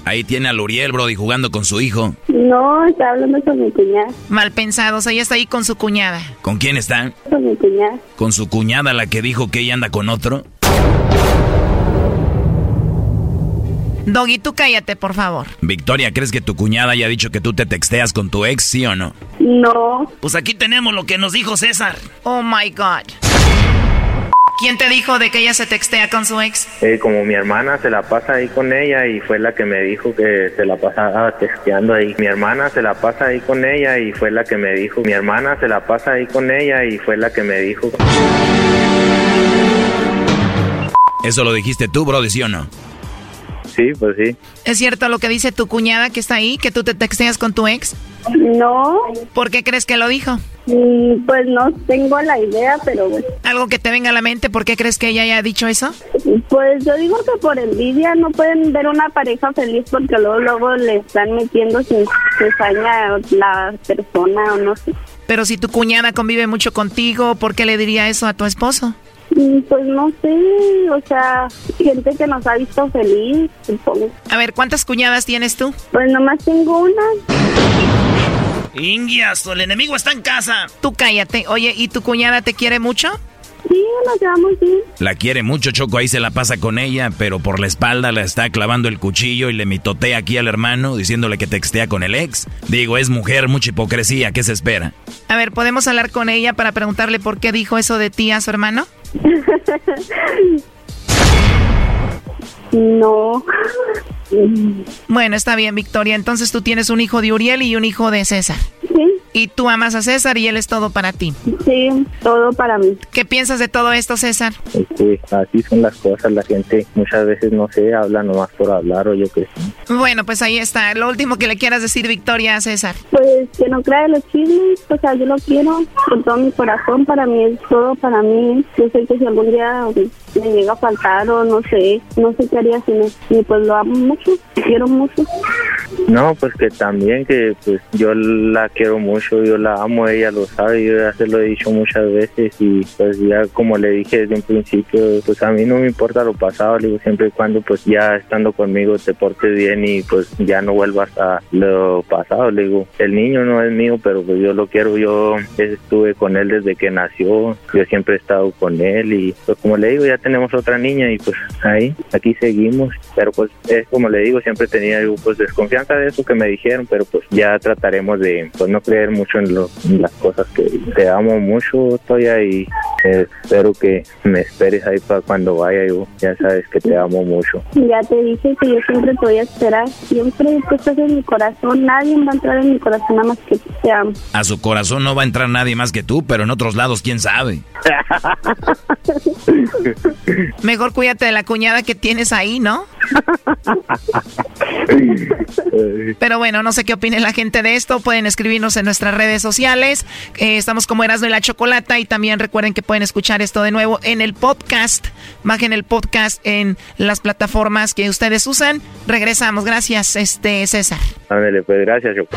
Ahí tiene al Uriel, Brody, jugando con su hijo. No, está hablando con mi cuñada. Mal pensados, ella está ahí con su cuñada. ¿Con quién está? Con mi cuñada. ¿Con su cuñada, la que dijo que ella anda con otro? Doggy, tú cállate, por favor. Victoria, ¿crees que tu cuñada haya dicho que tú te texteas con tu ex, sí o no? No. Pues aquí tenemos lo que nos dijo César. Oh my God. ¿Quién te dijo de que ella se textea con su ex? Eh, como mi hermana se la pasa ahí con ella y fue la que me dijo que se la pasaba texteando ahí. Mi hermana se la pasa ahí con ella y fue la que me dijo. Mi hermana se la pasa ahí con ella y fue la que me dijo. ¿Eso lo dijiste tú, Brody, sí o no? Sí, pues sí. ¿Es cierto lo que dice tu cuñada que está ahí, que tú te texteas con tu ex? No. ¿Por qué crees que lo dijo? Mm, Pues no tengo la idea, pero bueno. Algo que te venga a la mente, ¿por qué crees que ella haya dicho eso? Pues yo digo que por envidia no pueden ver una pareja feliz porque luego luego le están metiendo sin cizaña la persona o no sé. Pero si tu cuñada convive mucho contigo, ¿por qué le diría eso a tu esposo? Mm, Pues no sé, o sea, gente que nos ha visto feliz, supongo. A ver, ¿cuántas cuñadas tienes tú? Pues nomás tengo una. Ingias, el enemigo está en casa. Tú cállate. Oye, ¿y tu cuñada te quiere mucho? Sí, nos llevamos bien. La quiere mucho, Choco, ahí se la pasa con ella, pero por la espalda le está clavando el cuchillo y le mitotea aquí al hermano diciéndole que textea con el ex. Digo, es mujer, mucha hipocresía, ¿qué se espera? A ver, ¿podemos hablar con ella para preguntarle por qué dijo eso de ti a su hermano? no. Bueno, está bien, Victoria. Entonces tú tienes un hijo de Uriel y un hijo de César. Sí. Y tú amas a César y él es todo para ti. Sí, todo para mí. ¿Qué piensas de todo esto, César? Este, así son las cosas, la gente muchas veces no sé, habla nomás por hablar o yo qué sé. Bueno, pues ahí está. Lo último que le quieras decir, Victoria, a César. Pues que no crea los chismes, o sea, yo lo quiero con todo mi corazón, para mí es todo para mí. Yo sé que si algún día me llega a faltar o no sé, no sé qué haría sin él. Y pues lo amo mucho, quiero mucho. No, pues que también que pues yo la quiero mucho, yo la amo, ella lo sabe, yo ya se lo he dicho muchas veces y pues ya como le dije desde un principio, pues a mí no me importa lo pasado, le digo siempre y cuando pues ya estando conmigo te portes bien y pues ya no vuelvas a lo pasado, le digo, el niño no es mío, pero pues yo lo quiero, yo estuve con él desde que nació, yo siempre he estado con él y pues como le digo, ya tenemos otra niña y pues ahí, aquí seguimos, pero pues es como le digo, siempre tenía yo, pues desconfianza de eso que me dijeron, pero pues ya trataremos de pues no creer mucho en, lo- en las cosas que te amo mucho, Toya, y eh, espero que me esperes ahí para cuando vaya yo, ya sabes que te amo mucho. Ya te dije que yo siempre te voy a esperar, siempre tú estás en mi corazón, nadie va a entrar en mi corazón nada más que tú te amo. A su corazón no va a entrar nadie más que tú, pero en otros lados, quién sabe. Mejor cuídate de la cuñada que tienes ahí, ¿no? Pero bueno, no sé qué opine la gente de esto. Pueden en nuestras redes sociales. Eh, estamos como Erasmo y la Chocolata. Y también recuerden que pueden escuchar esto de nuevo en el podcast. Bajen el podcast en las plataformas que ustedes usan. Regresamos. Gracias, este César. Ándale, pues gracias, Choco.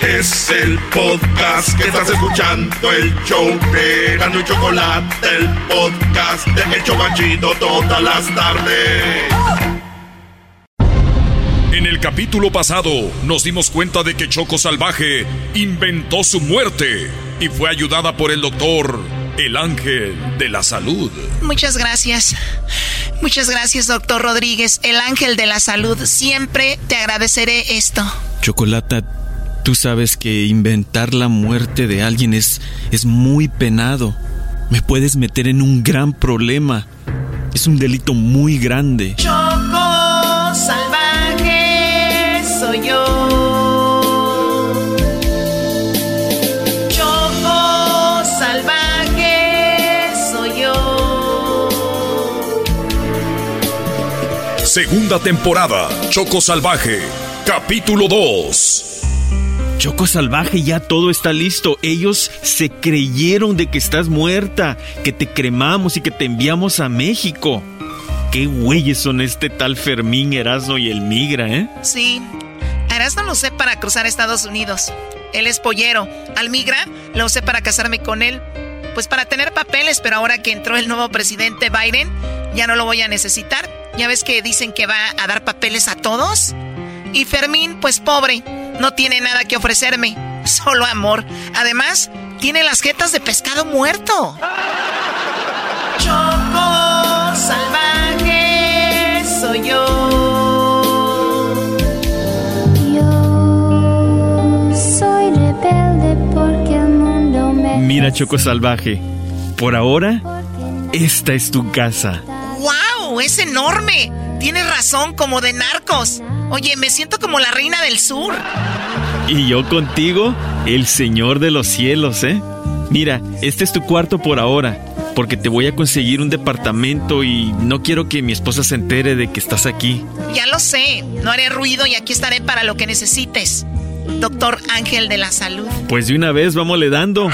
Es el podcast que estás escuchando, el show de Gano y Chocolate, el podcast de El Chocachito todas las tardes. En el capítulo pasado nos dimos cuenta de que Choco Salvaje inventó su muerte y fue ayudada por el doctor, el ángel de la salud. Muchas gracias. Muchas gracias, doctor Rodríguez, el ángel de la salud. Siempre te agradeceré esto. Chocolata, tú sabes que inventar la muerte de alguien es, es muy penado. Me puedes meter en un gran problema. Es un delito muy grande. Choco salvaje soy yo. Choco salvaje soy yo. Segunda temporada, Choco Salvaje, capítulo 2. Choco Salvaje, ya todo está listo. Ellos se creyeron de que estás muerta, que te cremamos y que te enviamos a México. Qué güeyes son este tal Fermín, Erasmo y el Migra, ¿eh? Sí, Erasmo lo usé para cruzar Estados Unidos. Él es pollero. Al migra lo usé para casarme con él. Pues para tener papeles, pero ahora que entró el nuevo presidente Biden, ya no lo voy a necesitar. Ya ves que dicen que va a dar papeles a todos. Y Fermín, pues pobre, no tiene nada que ofrecerme, solo amor. Además, tiene las jetas de pescado muerto. Choco salvaje soy yo. Soy rebelde porque el mundo me... Mira, Choco Salvaje, por ahora, esta es tu casa. ¡Wow! ¡Es enorme! Tienes razón, como de narcos. Oye, me siento como la reina del sur. Y yo contigo, el señor de los cielos, ¿eh? Mira, este es tu cuarto por ahora, porque te voy a conseguir un departamento y no quiero que mi esposa se entere de que estás aquí. Ya lo sé, no haré ruido y aquí estaré para lo que necesites. Doctor Ángel de la Salud. Pues de una vez, vámonos dando.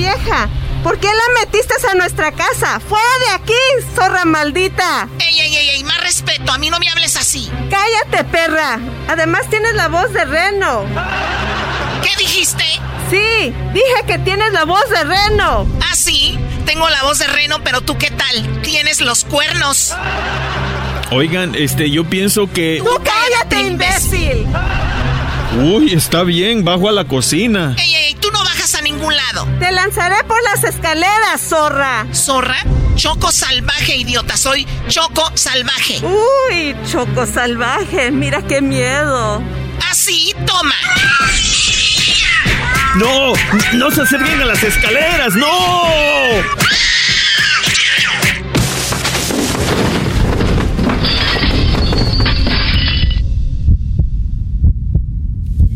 Vieja? ¿Por qué la metiste a nuestra casa? ¡Fuera de aquí, zorra maldita! ¡Ey, ey, ey, ey! Más respeto, a mí no me hables así. ¡Cállate, perra! Además tienes la voz de reno. ¿Qué dijiste? Sí, dije que tienes la voz de reno. ¿Ah, sí? Tengo la voz de reno, pero tú qué tal? Tienes los cuernos. Oigan, este, yo pienso que... ¡Tú cállate, imbécil! Uy, está bien, bajo a la cocina. ¡Ey, Te lanzaré por las escaleras, zorra. ¿Zorra? Choco salvaje, idiota. Soy Choco salvaje. Uy, Choco salvaje. Mira qué miedo. Así, toma. ¡No! ¡No se acerquen a las escaleras! ¡No!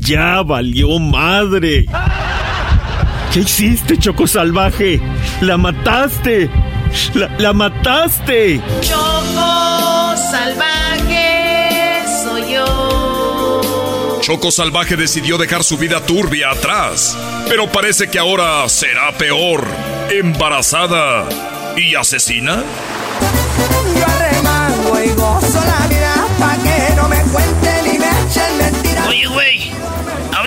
¡Ya valió madre! ¿Qué hiciste, Choco Salvaje? ¡La mataste! ¡La, mataste! Choco Salvaje soy yo. Choco Salvaje decidió dejar su vida turbia atrás, pero parece que ahora será peor. ¿Embarazada y asesina? Yo arremango y gozo la vida pa' que no me cuenten ni me echen mentiras. Oye, güey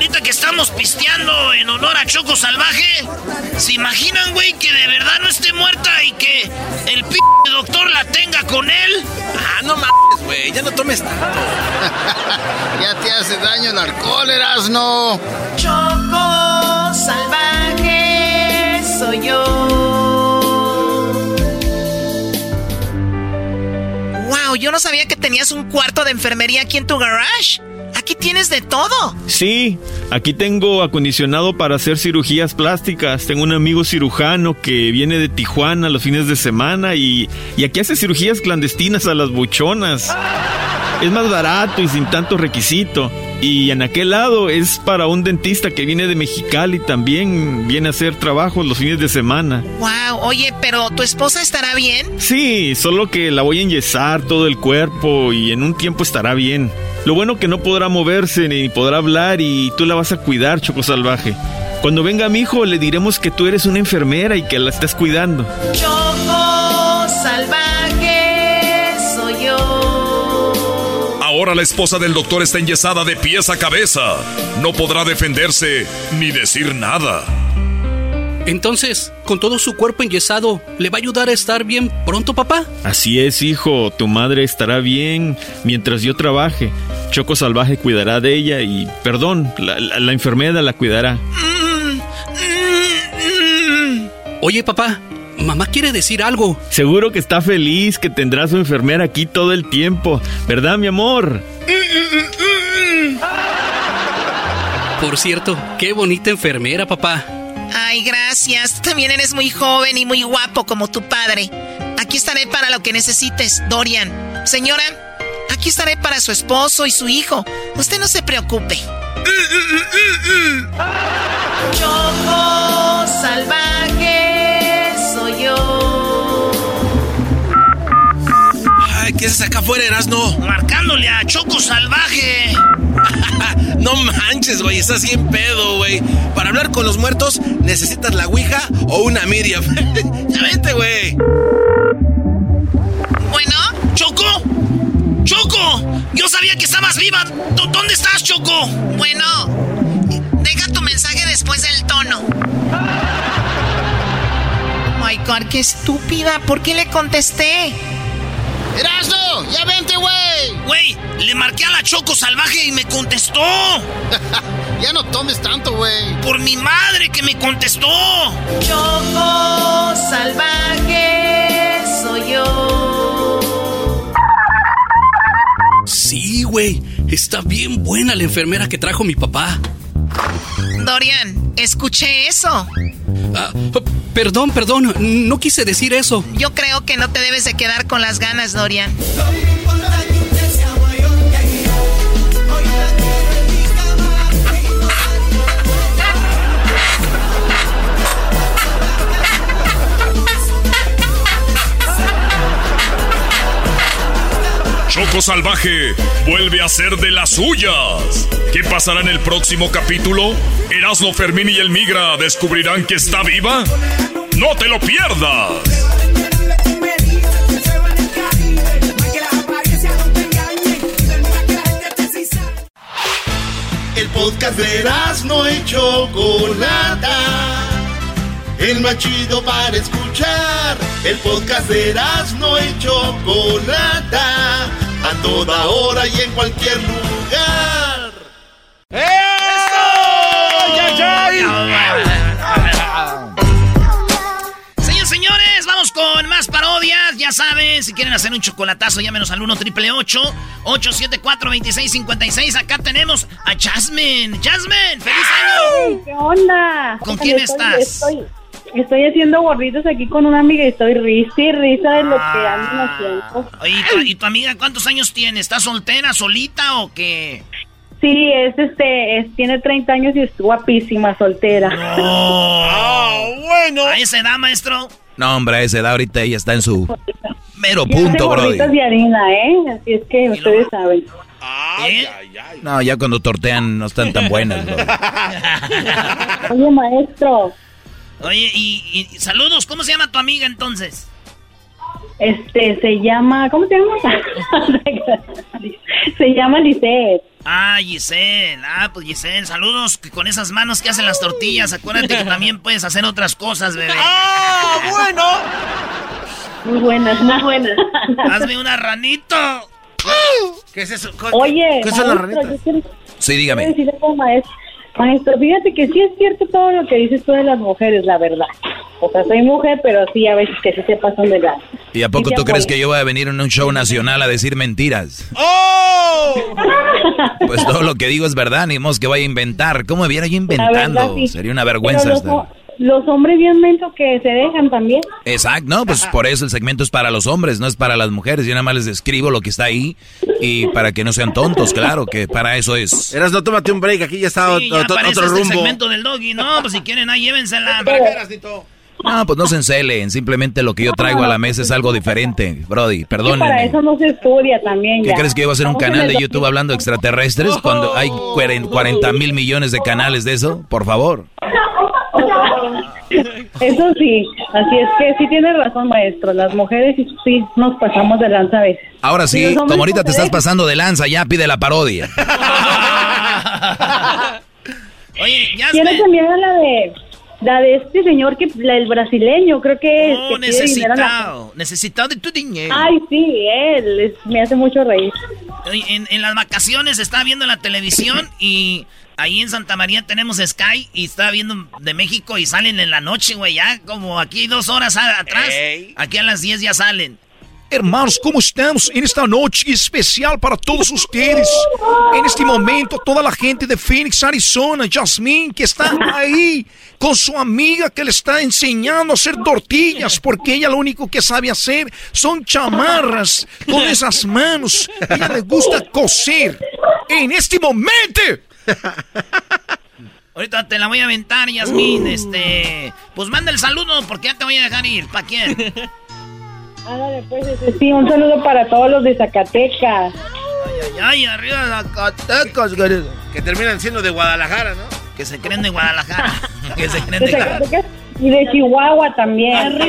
ahorita que estamos pisteando en honor a Choco Salvaje, ¿se imaginan, güey, que de verdad no esté muerta y que el p doctor la tenga con él? Ah, no mames, güey, ya no tomes tanto. ya te hace daño el alcohol, Erasno. Choco salvaje soy yo. Wow, yo no sabía que tenías un cuarto de enfermería aquí en tu garage. Aquí tienes de todo. Sí, aquí tengo acondicionado para hacer cirugías plásticas. Tengo un amigo cirujano que viene de Tijuana los fines de semana y, y aquí hace cirugías clandestinas a las buchonas. Es más barato y sin tanto requisito. Y en aquel lado es para un dentista que viene de Mexicali también viene a hacer trabajo los fines de semana. Wow, oye, pero ¿tu esposa estará bien? Sí, solo que la voy a enyesar todo el cuerpo y en un tiempo estará bien. Lo bueno que no podrá moverse ni podrá hablar y tú la vas a cuidar, Choco Salvaje. Cuando venga mi hijo le diremos que tú eres una enfermera y que la estás cuidando. Choco Ahora la esposa del doctor está enyesada de pies a cabeza. No podrá defenderse ni decir nada. Entonces, con todo su cuerpo enyesado, ¿le va a ayudar a estar bien pronto, papá? Así es, hijo, tu madre estará bien mientras yo trabaje. Choco Salvaje cuidará de ella y, perdón, la, la- la enfermera la cuidará. Oye, papá, mamá quiere decir algo. Seguro que está feliz que tendrá su enfermera aquí todo el tiempo, ¿verdad, mi amor? Por cierto, qué bonita enfermera, papá. Ay, gracias. Tú También eres muy joven y muy guapo como tu padre. Aquí estaré para lo que necesites, Dorian. Señora, aquí estaré para su esposo y su hijo. Usted no se preocupe. Choco salvaje ¿qué haces acá afuera, Erasno? Marcándole a Choco Salvaje. no manches, güey, estás bien pedo, güey. Para hablar con los muertos, necesitas la Ouija o una Miriam. ya vente, güey. Bueno, Choco. Choco, yo sabía que estabas viva. ¿Dó- ¿Dónde estás, Choco? Bueno, deja tu mensaje después del tono. Oh my God, qué estúpida. ¿Por qué le contesté? ¡Erasno! ¡Ya vente, güey! Güey, le marqué a la Choco Salvaje y me contestó. ya no tomes tanto, güey. Por mi madre que me contestó. Choco salvaje soy yo. Sí, güey, está bien buena la enfermera que trajo mi papá. Dorian, escuché eso. Ah, perdón, perdón, no quise decir eso. Yo creo que no te debes de quedar con las ganas, Dorian. Choco Salvaje vuelve a ser de las suyas. ¿Qué pasará en el próximo capítulo? ¿Erasmo Fermín y el Migra descubrirán que está viva? ¡No te lo pierdas! El podcast de no y Chocolata. El más chido para escuchar. El podcast de no y Chocolata. A toda hora y en cualquier lugar. Señores, señores, vamos con más parodias. Ya saben, si quieren hacer un chocolatazo, llámenos al 1 triple 874 2656 Acá tenemos a Jasmine. Jasmine, feliz año. ¿Qué onda? ¿Con quién Estoy- estás? Estoy, estoy haciendo gorritos aquí con una amiga y estoy risa y risa de lo que andan haciendo. Oye, ¿y tu, y tu amiga cuántos años tiene? ¿Está soltera, solita o qué? Sí, es este, es, tiene 30 años y es guapísima, soltera. bueno. A esa edad, maestro. No, hombre, a esa edad ahorita ella está en su mero punto, bro. gorritos de harina, ¿eh? Así es que ustedes saben. ¿Eh? No, ya cuando tortean no están tan buenas, Oye, maestro. Oye, y, saludos, ¿cómo se llama tu amiga entonces? Este, se llama, ¿cómo se llama? se llama Giselle. Ah, Giselle, ah, pues Giselle, saludos que con esas manos que hacen las tortillas, acuérdate que también puedes hacer otras cosas, bebé. ¡Ah, bueno! Muy buenas, muy buenas. Hazme una ranito. ¿Qué es eso? Oye, ¿qué son las ranitas? Sí, dígame. Maestro, fíjate que sí es cierto todo lo que dices tú de las mujeres, la verdad. O sea, soy mujer, pero sí a veces que sí se pasan de la... ¿Y a poco tú crees que yo voy a venir en un show nacional a decir mentiras? ¡Oh! Pues todo lo que digo es verdad, ni mos que vaya a inventar. ¿Cómo me viera yo inventando? Sería una vergüenza los hombres bien mentos que se dejan también. Exacto, no, pues por eso el segmento es para los hombres, no es para las mujeres. Yo nada más les describo lo que está ahí y para que no sean tontos, claro, que para eso es. Eras, no tómate un break, aquí ya está sí, otro, ya otro rumbo. Este segmento del doggy, no, pues si quieren ahí llévensela. No, pues no se encelen, simplemente lo que yo traigo a la mesa es algo diferente, Brody, perdón. Para eso no se estudia también. ¿Qué crees que yo voy a hacer un canal de YouTube hablando de extraterrestres cuando hay 40 mil millones de canales de eso? Por favor. Eso sí, así es que sí tiene razón, maestro. Las mujeres sí nos pasamos de lanza a veces. Ahora sí, como ahorita te estás pasando de lanza, ya pide la parodia. Oye, ya Quiero también la de la de este señor que el brasileño, creo que es oh, necesitado, necesitado de tu dinero. Ay, sí, él me hace mucho reír. En, en las vacaciones estaba viendo la televisión y Ahí en Santa María tenemos Sky y estaba viendo de México y salen en la noche, güey, ya como aquí dos horas atrás. Aquí a las 10 ya salen. Hermanos, ¿cómo estamos en esta noche especial para todos ustedes? En este momento, toda la gente de Phoenix, Arizona, Jasmine, que está ahí con su amiga que le está enseñando a hacer tortillas, porque ella lo único que sabe hacer son chamarras con esas manos. Ella le gusta coser. En este momento Ahorita te la voy a aventar, Yasmin. Uh. Este, pues manda el saludo porque ya te voy a dejar ir. ¿Para quién? Ándale, pues, este, sí, un saludo para todos los de Zacatecas. Ay, ay, ay, arriba Zacatecas, Que terminan siendo de Guadalajara, ¿no? Que se creen de Guadalajara. que se creen de Guadalajara. Y de Chihuahua también.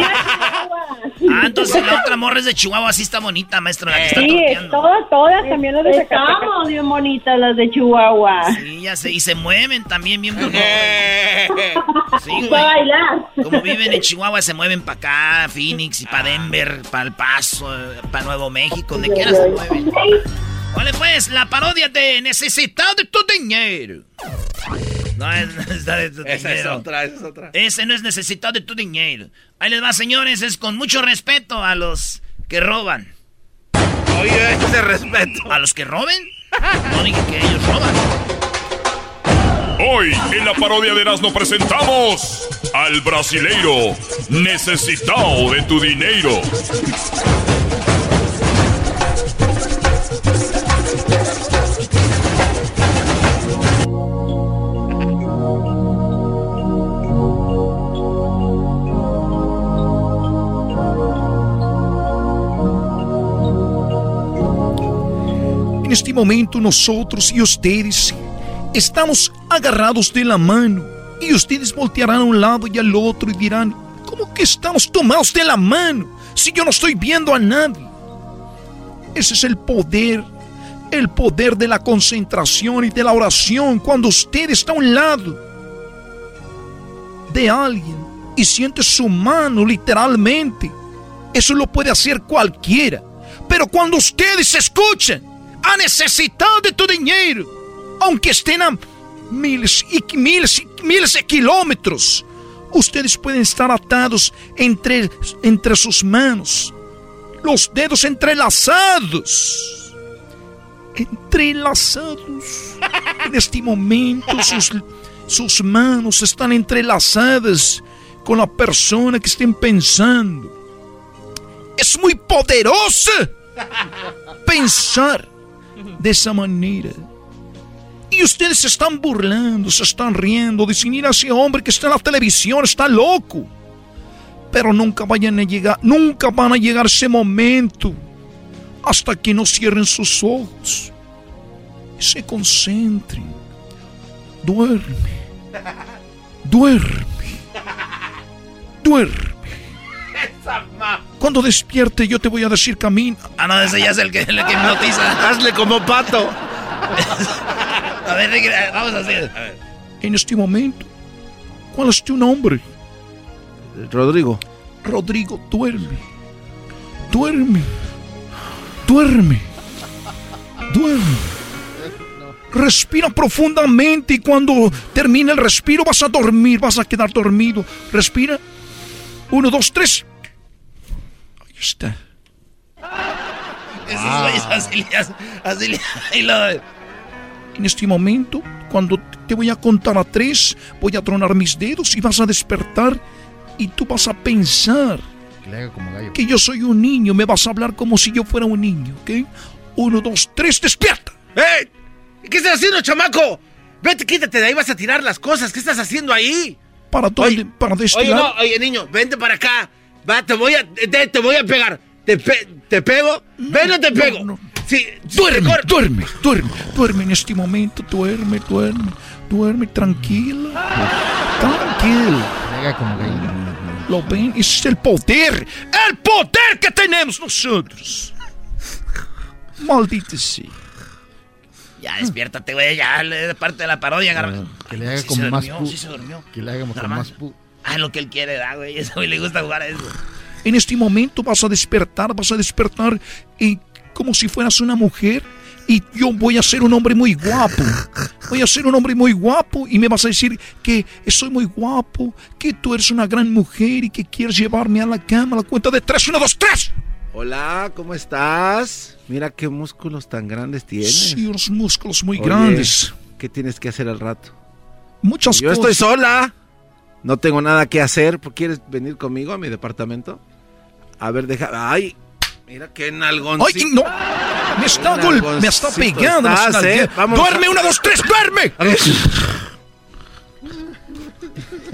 ah, entonces la otra morra es de Chihuahua, así está bonita, maestro, la que está Sí, todas, todas también las de Estamos bien bonitas las de Chihuahua. Sí, ya sé, y se mueven también bien bonitas. sí, güey. bailar. Como viven en Chihuahua, se mueven para acá, Phoenix y para Denver, para El Paso, para Nuevo México, donde quiera se mueven. Vale, pues, la parodia de Necesitado de tu dinero. No, es, de tu esa dinero. es otra, esa es otra. Ese no es necesitado de tu dinero. Ahí les va, señores, es con mucho respeto a los que roban. Oye, ese respeto. ¿A los que roben? No dije que ellos roban. Hoy en la parodia de Erasmo presentamos al brasileiro necesitado de tu dinero. Momento nosotros y ustedes estamos agarrados de la mano y ustedes voltearán a un lado y al otro y dirán, ¿cómo que estamos tomados de la mano si yo no estoy viendo a nadie? Ese es el poder, el poder de la concentración y de la oración cuando usted está a un lado de alguien y siente su mano literalmente. Eso lo puede hacer cualquiera. Pero cuando ustedes escuchan a necessidade de tu dinheiro, aunque estén a miles y miles y miles de kilómetros. Ustedes pueden estar atados entre, entre sus manos, los dedos entrelazados. Entrelazados. En este momento, sus, sus manos están entrelazadas con la persona que estén pensando. Es muy poderosa pensar de esa manera. Y ustedes se están burlando, se están riendo, dicen, mira ese hombre que está en la televisión, está loco. Pero nunca vayan a llegar, nunca van a llegar ese momento hasta que no cierren sus ojos. y se concentren. Duerme. Duerme. Duerme. Cuando despierte yo te voy a decir camino. Ah, no, ese ya es el que, el que hipnotiza. Hazle como pato. a ver, vamos a hacer. A ver. En este momento, ¿cuál es tu nombre? Rodrigo. Rodrigo, duerme. Duerme. Duerme. Duerme. Respira profundamente y cuando termine el respiro vas a dormir, vas a quedar dormido. Respira. Uno, dos, tres. Está. Esos güeyes así, así, así lo... En este momento, cuando te voy a contar a tres, voy a tronar mis dedos y vas a despertar y tú vas a pensar Que le haga como gallo. que yo soy un niño, me vas a hablar como si yo fuera un niño, ¿ok? Uno, dos, tres, despierta. ¡Eh! ¿Qué estás haciendo, chamaco? Vete, quítate de ahí, vas a tirar las cosas. ¿Qué estás haciendo ahí? ¿Para dónde? ¿Para Oye, destilar? no, oye, niño, vente para acá. Va, te voy a, te, te voy a pegar. ¿Te, pe- te pego? Ven o te pego. Sí, Duerme, duerme, duerme, duerme en este momento, duerme, duerme, duerme, tranquilo, tranquilo. Le como. ¿Lo ven? Ese es el poder, el poder que tenemos nosotros. Maldito sea. Ya, despiértate, güey, ya, es parte de la parodia, garbanzo. Que le haga Sí como se más durmió, pu. sí se durmió. Que le haga como más pu. Ah, lo que él quiere, da, güey. Güey le gusta jugar a eso. En este momento vas a despertar, vas a despertar y como si fueras una mujer y yo voy a ser un hombre muy guapo. Voy a ser un hombre muy guapo y me vas a decir que soy muy guapo, que tú eres una gran mujer y que quieres llevarme a la cama a la cuenta de tres, uno, dos, tres. Hola, ¿cómo estás? Mira qué músculos tan grandes tienes. Sí, unos músculos muy Oye, grandes. ¿Qué tienes que hacer al rato? Muchas Yo cosas. estoy sola. No tengo nada que hacer. ¿Quieres venir conmigo a mi departamento? A ver, deja. ¡Ay! Mira qué nalgoncito. ¡Ay, no! Me está, gol, me está pegando. me estás, está- ¿eh? Vamos ¡Duerme, a- una, dos, tres, duerme!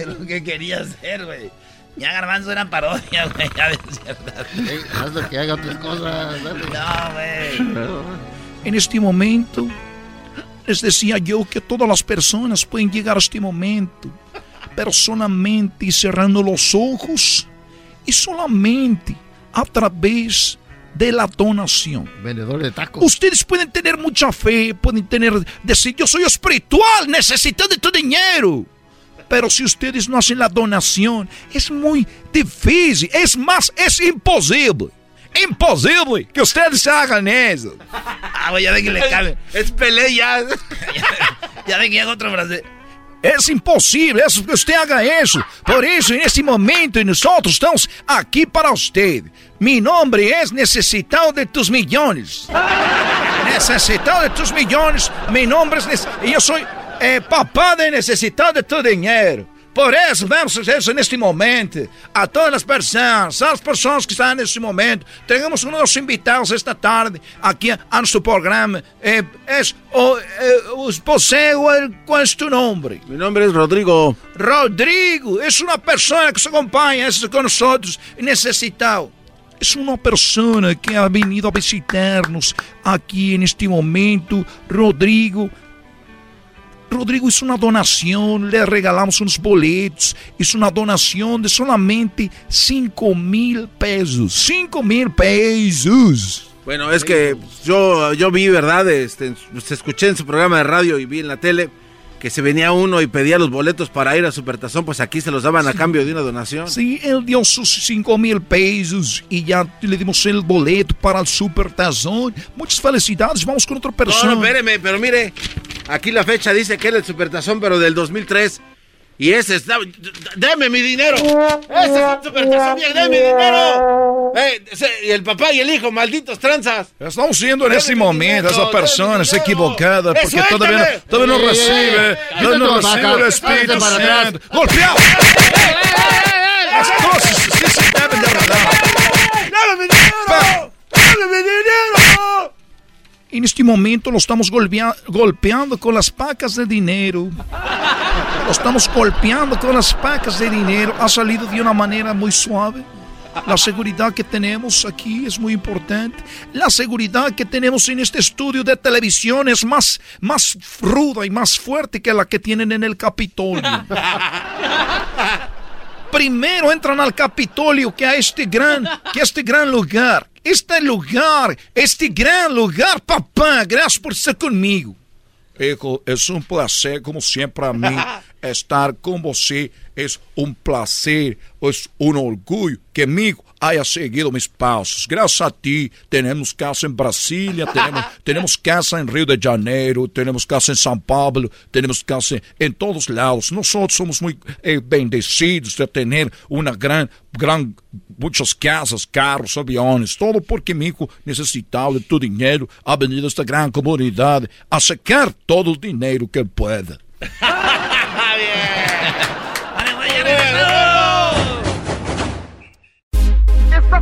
lo que quería hacer, güey. Ya Garbanzo era parodia, güey. Ya ves, ¿verdad? Haz lo que haga otras cosas. dale. No, güey. En este momento, les decía yo que todas las personas pueden llegar a este momento, pero solamente cerrando los ojos y solamente a través de la donación. Vendedor de tacos. Ustedes pueden tener mucha fe, pueden tener, decir, yo soy espiritual, necesito de tu dinero. Pero si ustedes no hacen la donación, es muy difícil, es más, es imposible. Imposible que ustedes hagan eso. Ah, ya de que le cabe. Es Pelé ya. Ya de que haga otro frase. Es imposible eso, que usted haga eso. Por eso, en este momento, nosotros estamos aquí para usted. Mi nombre es Necesitado de tus millones. Necesitado de tus millones. Mi nombre es... Nece- y Yo soy eh, papá de Necesitado de tu dinheiro. Por eso, vamos isso neste momento. A todas as pessoas, as pessoas que estão neste momento. Temos um nossos invitados esta tarde aqui a nosso programa. Eh, es, o, posee, qual é tu nome? Mi nombre es Rodrigo. Rodrigo es una persona que se acompaña es con nosotros necesitado. Es una persona que ha venido a visitarnos aquí en este momento. Rodrigo. Rodrigo hizo una donación, le regalamos unos boletos. Hizo una donación de solamente 5 mil pesos. 5 mil pesos. Bueno, es que yo, yo vi, ¿verdad? Este, se escuché en su programa de radio y vi en la tele que se venía uno y pedía los boletos para ir a Supertazón, pues aquí se los daban a cambio de una donación. Sí, él dio sus 5 mil pesos y ya le dimos el boleto para el Super Tazón. Muchas felicidades, vamos con otra No, persona. no, espéreme, pero mire, aquí la fecha dice que era el Supertazón, pero del 2003. Y ese está... ¡Deme mi dinero! ¡Ese es un Supertazón! ¡Deme mi dinero! Eh, ese- y el papá y el hijo, malditos tranzas. Estamos viendo en este momento esa persona está equivocada porque ¡Eh, todavía no, todavía no recibe, todavía no recibe el Espíritu. Santo. ¡Golpeado! En este momento lo estamos golpea- golpeando con las pacas de dinero. Lo estamos golpeando con las pacas de dinero. Ha salido de una manera muy suave. La seguridad que tenemos aquí es muy importante. La seguridad que tenemos en este estudio de televisión es más, más ruda y más fuerte que la que tienen en el Capitolio. Primero entran al Capitolio que a este gran, que a este gran lugar. Este lugar, este gran lugar, papá, gracias por estar conmigo. Hijo, es un placer, como siempre a mí, estar con você. Es un placer, es un orgullo que mi haya seguido mis pasos. Gracias a ti, tenemos casa en Brasilia, tenemos, tenemos casa en Río de Janeiro, tenemos casa en São Paulo, tenemos casa en todos lados. Nosotros somos muy eh, bendecidos de tener una gran, gran, muchas casas, carros, aviones, todo porque mi hijo necesitaba de tu dinero, ha venido a esta gran comunidad a sacar todo el dinero que pueda.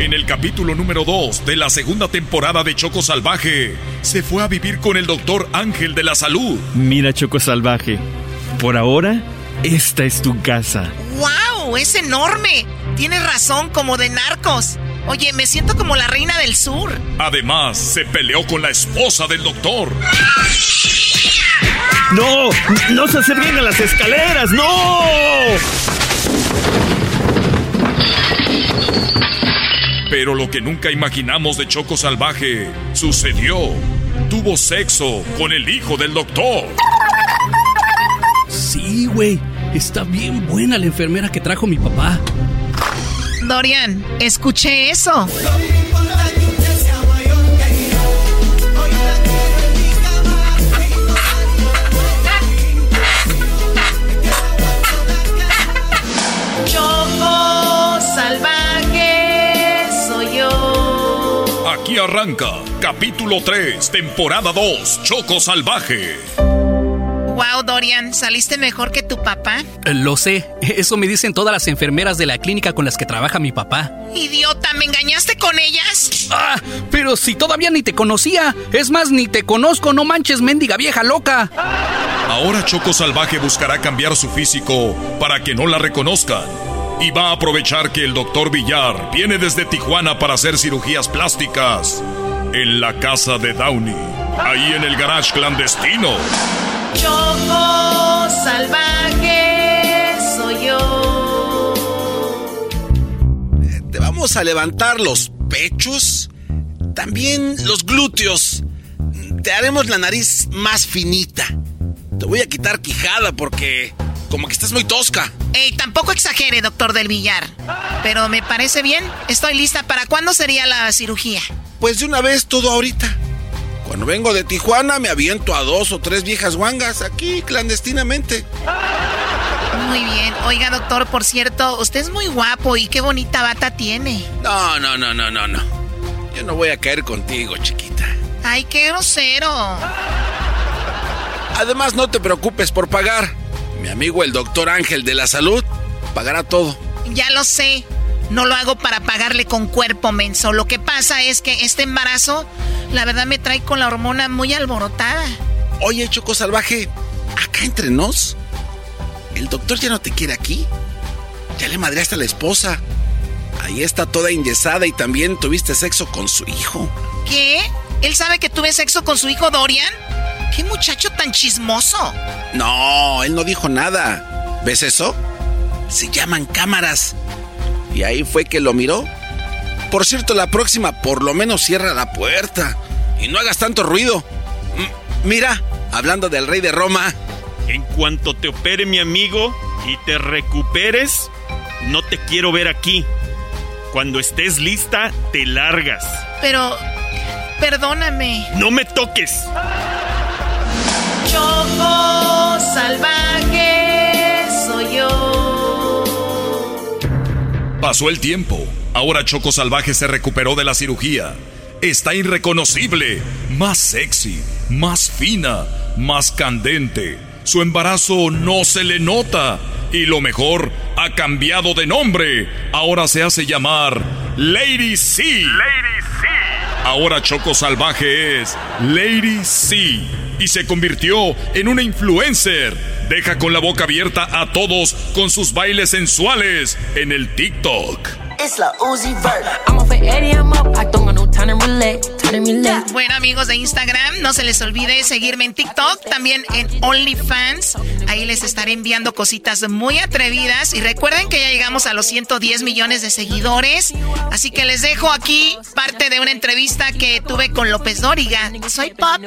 En el capítulo número 2 de la segunda temporada de Choco Salvaje, se fue a vivir con el doctor Ángel de la Salud. Mira, Choco Salvaje, por ahora, esta es tu casa. ¡Wow! ¡Es enorme! Tienes razón, como de narcos. Oye, me siento como la reina del sur. Además, se peleó con la esposa del doctor. ¡No! ¡No se acerquen a las escaleras! ¡No! Pero lo que nunca imaginamos de Choco Salvaje sucedió. Tuvo sexo con el hijo del doctor. Sí, güey. Está bien buena la enfermera que trajo mi papá. Dorian, escuché eso. Aquí arranca, capítulo 3, temporada 2, Choco Salvaje. Wow, Dorian, saliste mejor que tu papá. Eh, Lo sé. Eso me dicen todas las enfermeras de la clínica con las que trabaja mi papá. Idiota, ¿me engañaste con ellas? Ah, pero si todavía ni te conocía. Es más, ni te conozco, no manches, mendiga vieja loca. Ahora Choco Salvaje buscará cambiar su físico para que no la reconozcan. Y va a aprovechar que el doctor Villar viene desde Tijuana para hacer cirugías plásticas en la casa de Downey, ahí en el garage clandestino. Choco salvaje soy yo. Te vamos a levantar los pechos, también los glúteos. Te haremos la nariz más finita. Te voy a quitar quijada porque como que estás muy tosca. Ey, tampoco exagere, doctor del Villar. Pero me parece bien. Estoy lista. ¿Para cuándo sería la cirugía? Pues de una vez todo ahorita. Cuando vengo de Tijuana me aviento a dos o tres viejas guangas aquí clandestinamente. Muy bien. Oiga, doctor, por cierto, usted es muy guapo y qué bonita bata tiene. No, no, no, no, no, no. Yo no voy a caer contigo, chiquita. Ay, qué grosero. Además, no te preocupes por pagar. Mi amigo el doctor Ángel de la Salud pagará todo. Ya lo sé. No lo hago para pagarle con cuerpo menso. Lo que pasa es que este embarazo, la verdad, me trae con la hormona muy alborotada. Oye, Choco Salvaje, acá entre nos, el doctor ya no te quiere aquí. Ya le madreaste a la esposa. Ahí está toda enyesada y también tuviste sexo con su hijo. ¿Qué? ¿Él sabe que tuve sexo con su hijo Dorian? ¡Qué muchacho tan chismoso! No, él no dijo nada. ¿Ves eso? Se llaman cámaras. Y ahí fue que lo miró. Por cierto, la próxima por lo menos cierra la puerta. Y no hagas tanto ruido. M mira, hablando del rey de Roma. En cuanto te opere mi amigo y te recuperes, no te quiero ver aquí. Cuando estés lista, te largas. Pero, perdóname. No me toques. Choco salvaje soy yo. Pasó el tiempo. Ahora Choco Salvaje se recuperó de la cirugía. Está irreconocible, más sexy, más fina, más candente. Su embarazo no se le nota. Y lo mejor, ha cambiado de nombre. Ahora se hace llamar Lady C. Lady C. Ahora Choco Salvaje es Lady C. Y se convirtió en una influencer. Deja con la boca abierta a todos con sus bailes sensuales en el TikTok. Bueno, amigos de Instagram, no se les olvide seguirme en TikTok, también en OnlyFans. Ahí les estaré enviando cositas muy atrevidas. Y recuerden que ya llegamos a los 110 millones de seguidores. Así que les dejo aquí parte de una entrevista que tuve con López Dóriga. Soy Pop.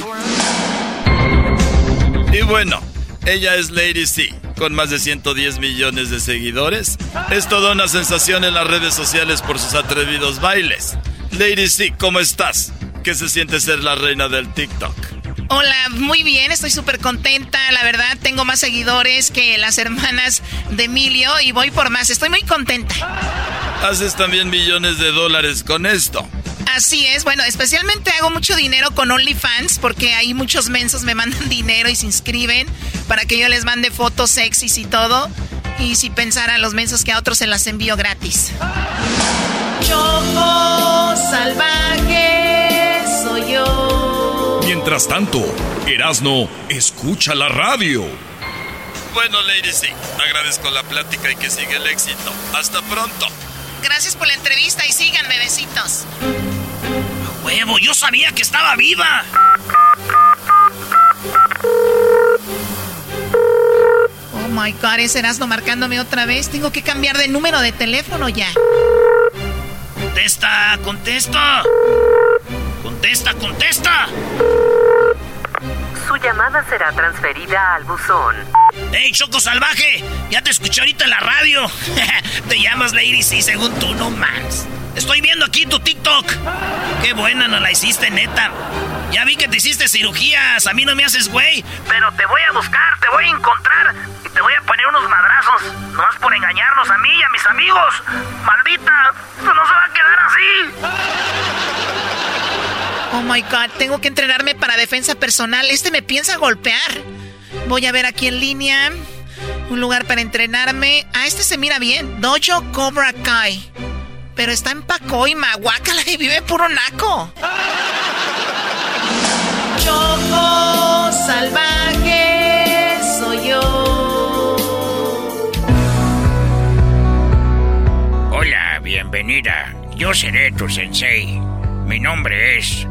Y bueno, ella es Lady C, con más de 110 millones de seguidores. Es toda una sensación en las redes sociales por sus atrevidos bailes. Lady C, ¿cómo estás? ¿Qué se siente ser la reina del TikTok? Hola, muy bien, estoy súper contenta, la verdad, tengo más seguidores que las hermanas de Emilio y voy por más, estoy muy contenta. Haces también millones de dólares con esto. Así es, bueno, especialmente hago mucho dinero con OnlyFans porque ahí muchos mensos me mandan dinero y se inscriben para que yo les mande fotos sexys y todo. Y si pensaran los mensos que a otros se las envío gratis. Choco salvaje soy yo. Mientras tanto, Erasno escucha la radio. Bueno, Lady agradezco la plática y que siga el éxito. Hasta pronto. Gracias por la entrevista y síganme, besitos. huevo, yo sabía que estaba viva. Oh my god, ese Erasmo marcándome otra vez. Tengo que cambiar de número de teléfono ya. Contesta, contesta. Contesta, contesta. Su llamada será transferida al buzón. ¡Ey, Choco Salvaje! Ya te escuché ahorita en la radio. te llamas Lady C, según tú, no mans. Estoy viendo aquí tu TikTok. Qué buena no la hiciste, neta. Ya vi que te hiciste cirugías. A mí no me haces güey. Pero te voy a buscar, te voy a encontrar y te voy a poner unos madrazos. Nomás por engañarnos a mí y a mis amigos. Maldita, no se va a quedar así. Oh my god, tengo que entrenarme para defensa personal. Este me piensa golpear. Voy a ver aquí en línea un lugar para entrenarme. Ah, este se mira bien. Dojo Cobra Kai. Pero está en Pacoima, guácala y vive puro naco. Choco salvaje soy yo. Hola, bienvenida. Yo seré tu sensei. Mi nombre es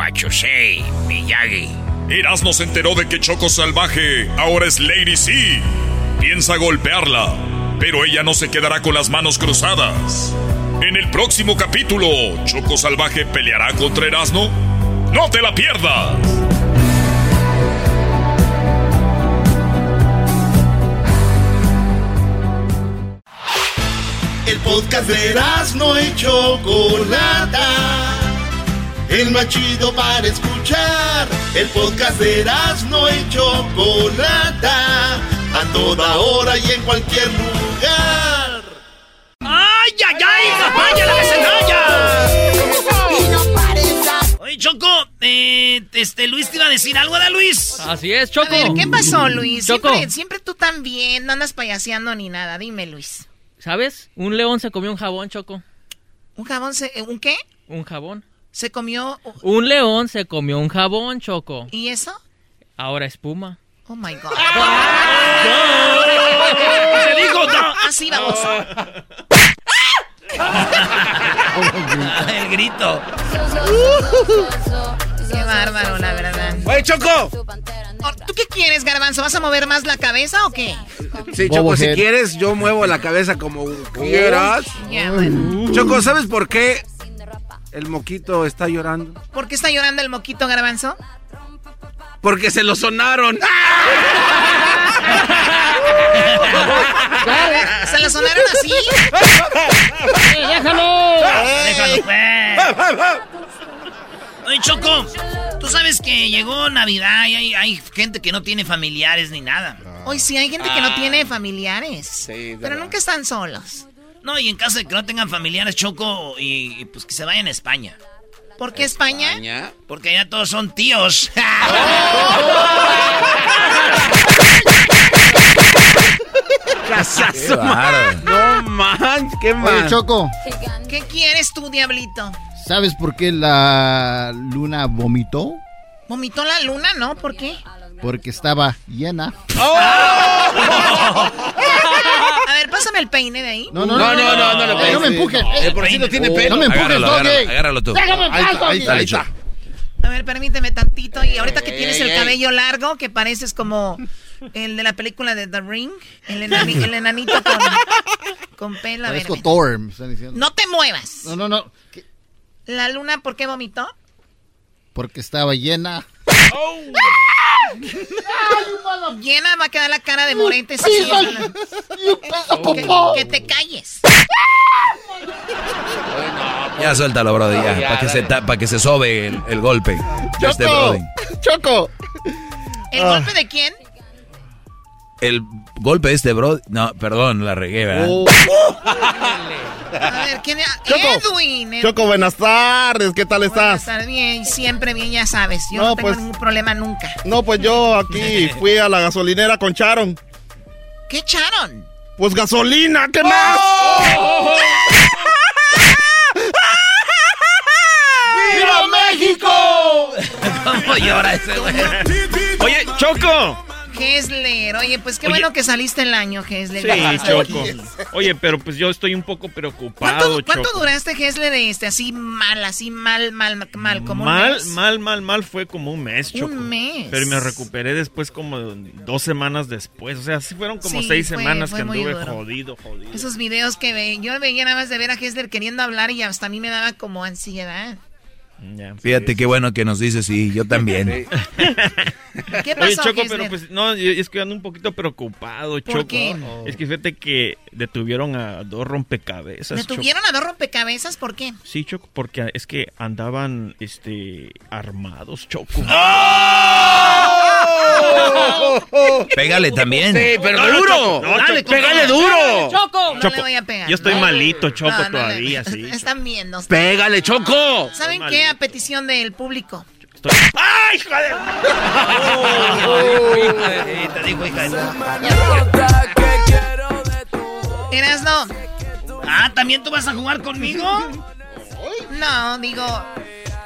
Wachosei Miyagi. Erasmo se enteró de que Choco Salvaje ahora es Lady C. Piensa golpearla, pero ella no se quedará con las manos cruzadas. En el próximo capítulo, ¿Choco Salvaje peleará contra Erasmo? ¡No te la pierdas! El podcast de Erasmo y Chocolata. El más chido para escuchar. El podcast de Erasmo y Chocolata. A toda hora y en cualquier lugar. ¡Ay, ay, ay! ¡Vaya la vecinalla! Oye, Choco, eh, este, Luis te iba a decir algo, ¿da, Luis? Así es, Choco. A ver, ¿qué pasó, Luis? Choco. Siempre, siempre tú también, no andas payaseando ni nada. Dime, Luis. ¿Sabes? Un león se comió un jabón, Choco. ¿Un jabón se... ¿Un qué? Un jabón. Se comió... Un león se comió un jabón, Choco. ¿Y eso? Ahora espuma. Oh, my God. ¡Se dijo no! Así vamos. El grito. Qué bárbaro, la verdad. ¡Oye, Choco! Oh, ¿Tú qué quieres, Garbanzo? ¿Vas a mover más la cabeza o qué? Sí, Choco, si quieres, yo muevo la cabeza como quieras. Ya, bueno. Choco, ¿sabes por qué el moquito está llorando? ¿Por qué está llorando el moquito, Garbanzo? Porque se lo sonaron. ¿Se lo sonaron así? ¡Déjalo! ¡Déjalo, pues! Oye, Choco, tú sabes que llegó Navidad y hay, hay gente que no tiene familiares ni nada. Hoy sí hay gente que no Ah. tiene familiares. Sí, pero verdad. nunca están solos. No, y en caso de que no tengan familiares, Choco, y, y pues que se vayan a España. ¿Por qué España? Porque allá todos son tíos. Casazo, Qué. No man, qué mal. Oye, Choco, ¿Qué quieres tú, diablito? ¿sabes por qué la luna vomitó? ¿Vomitó la luna, no? ¿Por qué? Porque estaba llena. A ver, pásame el peine de ahí. No, no, no, no, no, no, no, Eh, no me empujes. El porcino tiene pelo. No me empujes, Agárralo, Doggy. agárralo, tú. Déjame en Ahí paz, está, ahí. A ver, permíteme tantito. Y ahorita que tienes el cabello largo, que pareces como el de la película de The Ring, el, enani- el enanito con, con pelo. Parezco. Thor, me están diciendo. No te muevas. No, no, no. ¿La luna por qué vomitó? Porque estaba llena. Llena va a quedar la cara de morente. Sí, peso que, que te calles. Ya suéltalo, Brody, ya. Ya, Para que, se pa' que se sobe el, el golpe de este Choco. Choco. ¿El golpe de quién? El golpe de este Brody. No, perdón, la regué, ¿verdad? Oh. A ver, ¿quién es? Choco. Edwin. Ed- Choco, buenas tardes, ¿qué tal Buenas estás? tardes, bien, siempre bien, ya sabes. Yo No, no, tengo pues- ningún problema nunca. No, pues yo aquí fui a la gasolinera con Charon. ¿Qué echaron? Pues gasolina, ¿qué más? ¡Viva México! ¿Cómo llora ese güey? Oye, Choco. Hesler, oye, pues qué Oye. bueno que saliste el año, Hesler. Sí. Choco. Oye, pero pues yo estoy un poco preocupado, ¿Cuánto, cuánto duraste, Hesler, este, así mal, así mal, mal, mal, como un mal, mes? mal, mal, mal fue como un mes, Choco. Un mes. Pero me recuperé después como dos semanas después. O sea, sí fueron como Sí, seis fue- semanas fue que anduve duro. jodido, jodido. Esos videos que ve, yo veía nada más de ver a Hesler queriendo hablar y hasta a mí me daba como ansiedad. Ya, Fíjate qué bueno que nos dices, sí, yo también. ¿Qué Oye, pasó, Choco, Hesler? pero pues no, es que ando un poquito preocupado, Choco. qué? Es que fíjate que detuvieron a dos rompecabezas. Choco. ¿Detuvieron a dos rompecabezas? ¿Por qué? Sí, Choco, porque es que andaban este armados, Choco. Pégale también. Sí, pero No, duro. No, Dale, pégale duro. Choco. No Choco, le voy a pegar. Yo estoy No. malito, Choco, No, no le- todavía, sí. Están viendo. Pégale, Choco. ¿Saben qué? A petición del público. Estoy- ¡Ay, hijo de... Te digo, hija de... Erasno. Ah, ¿también tú vas a jugar conmigo? No, digo.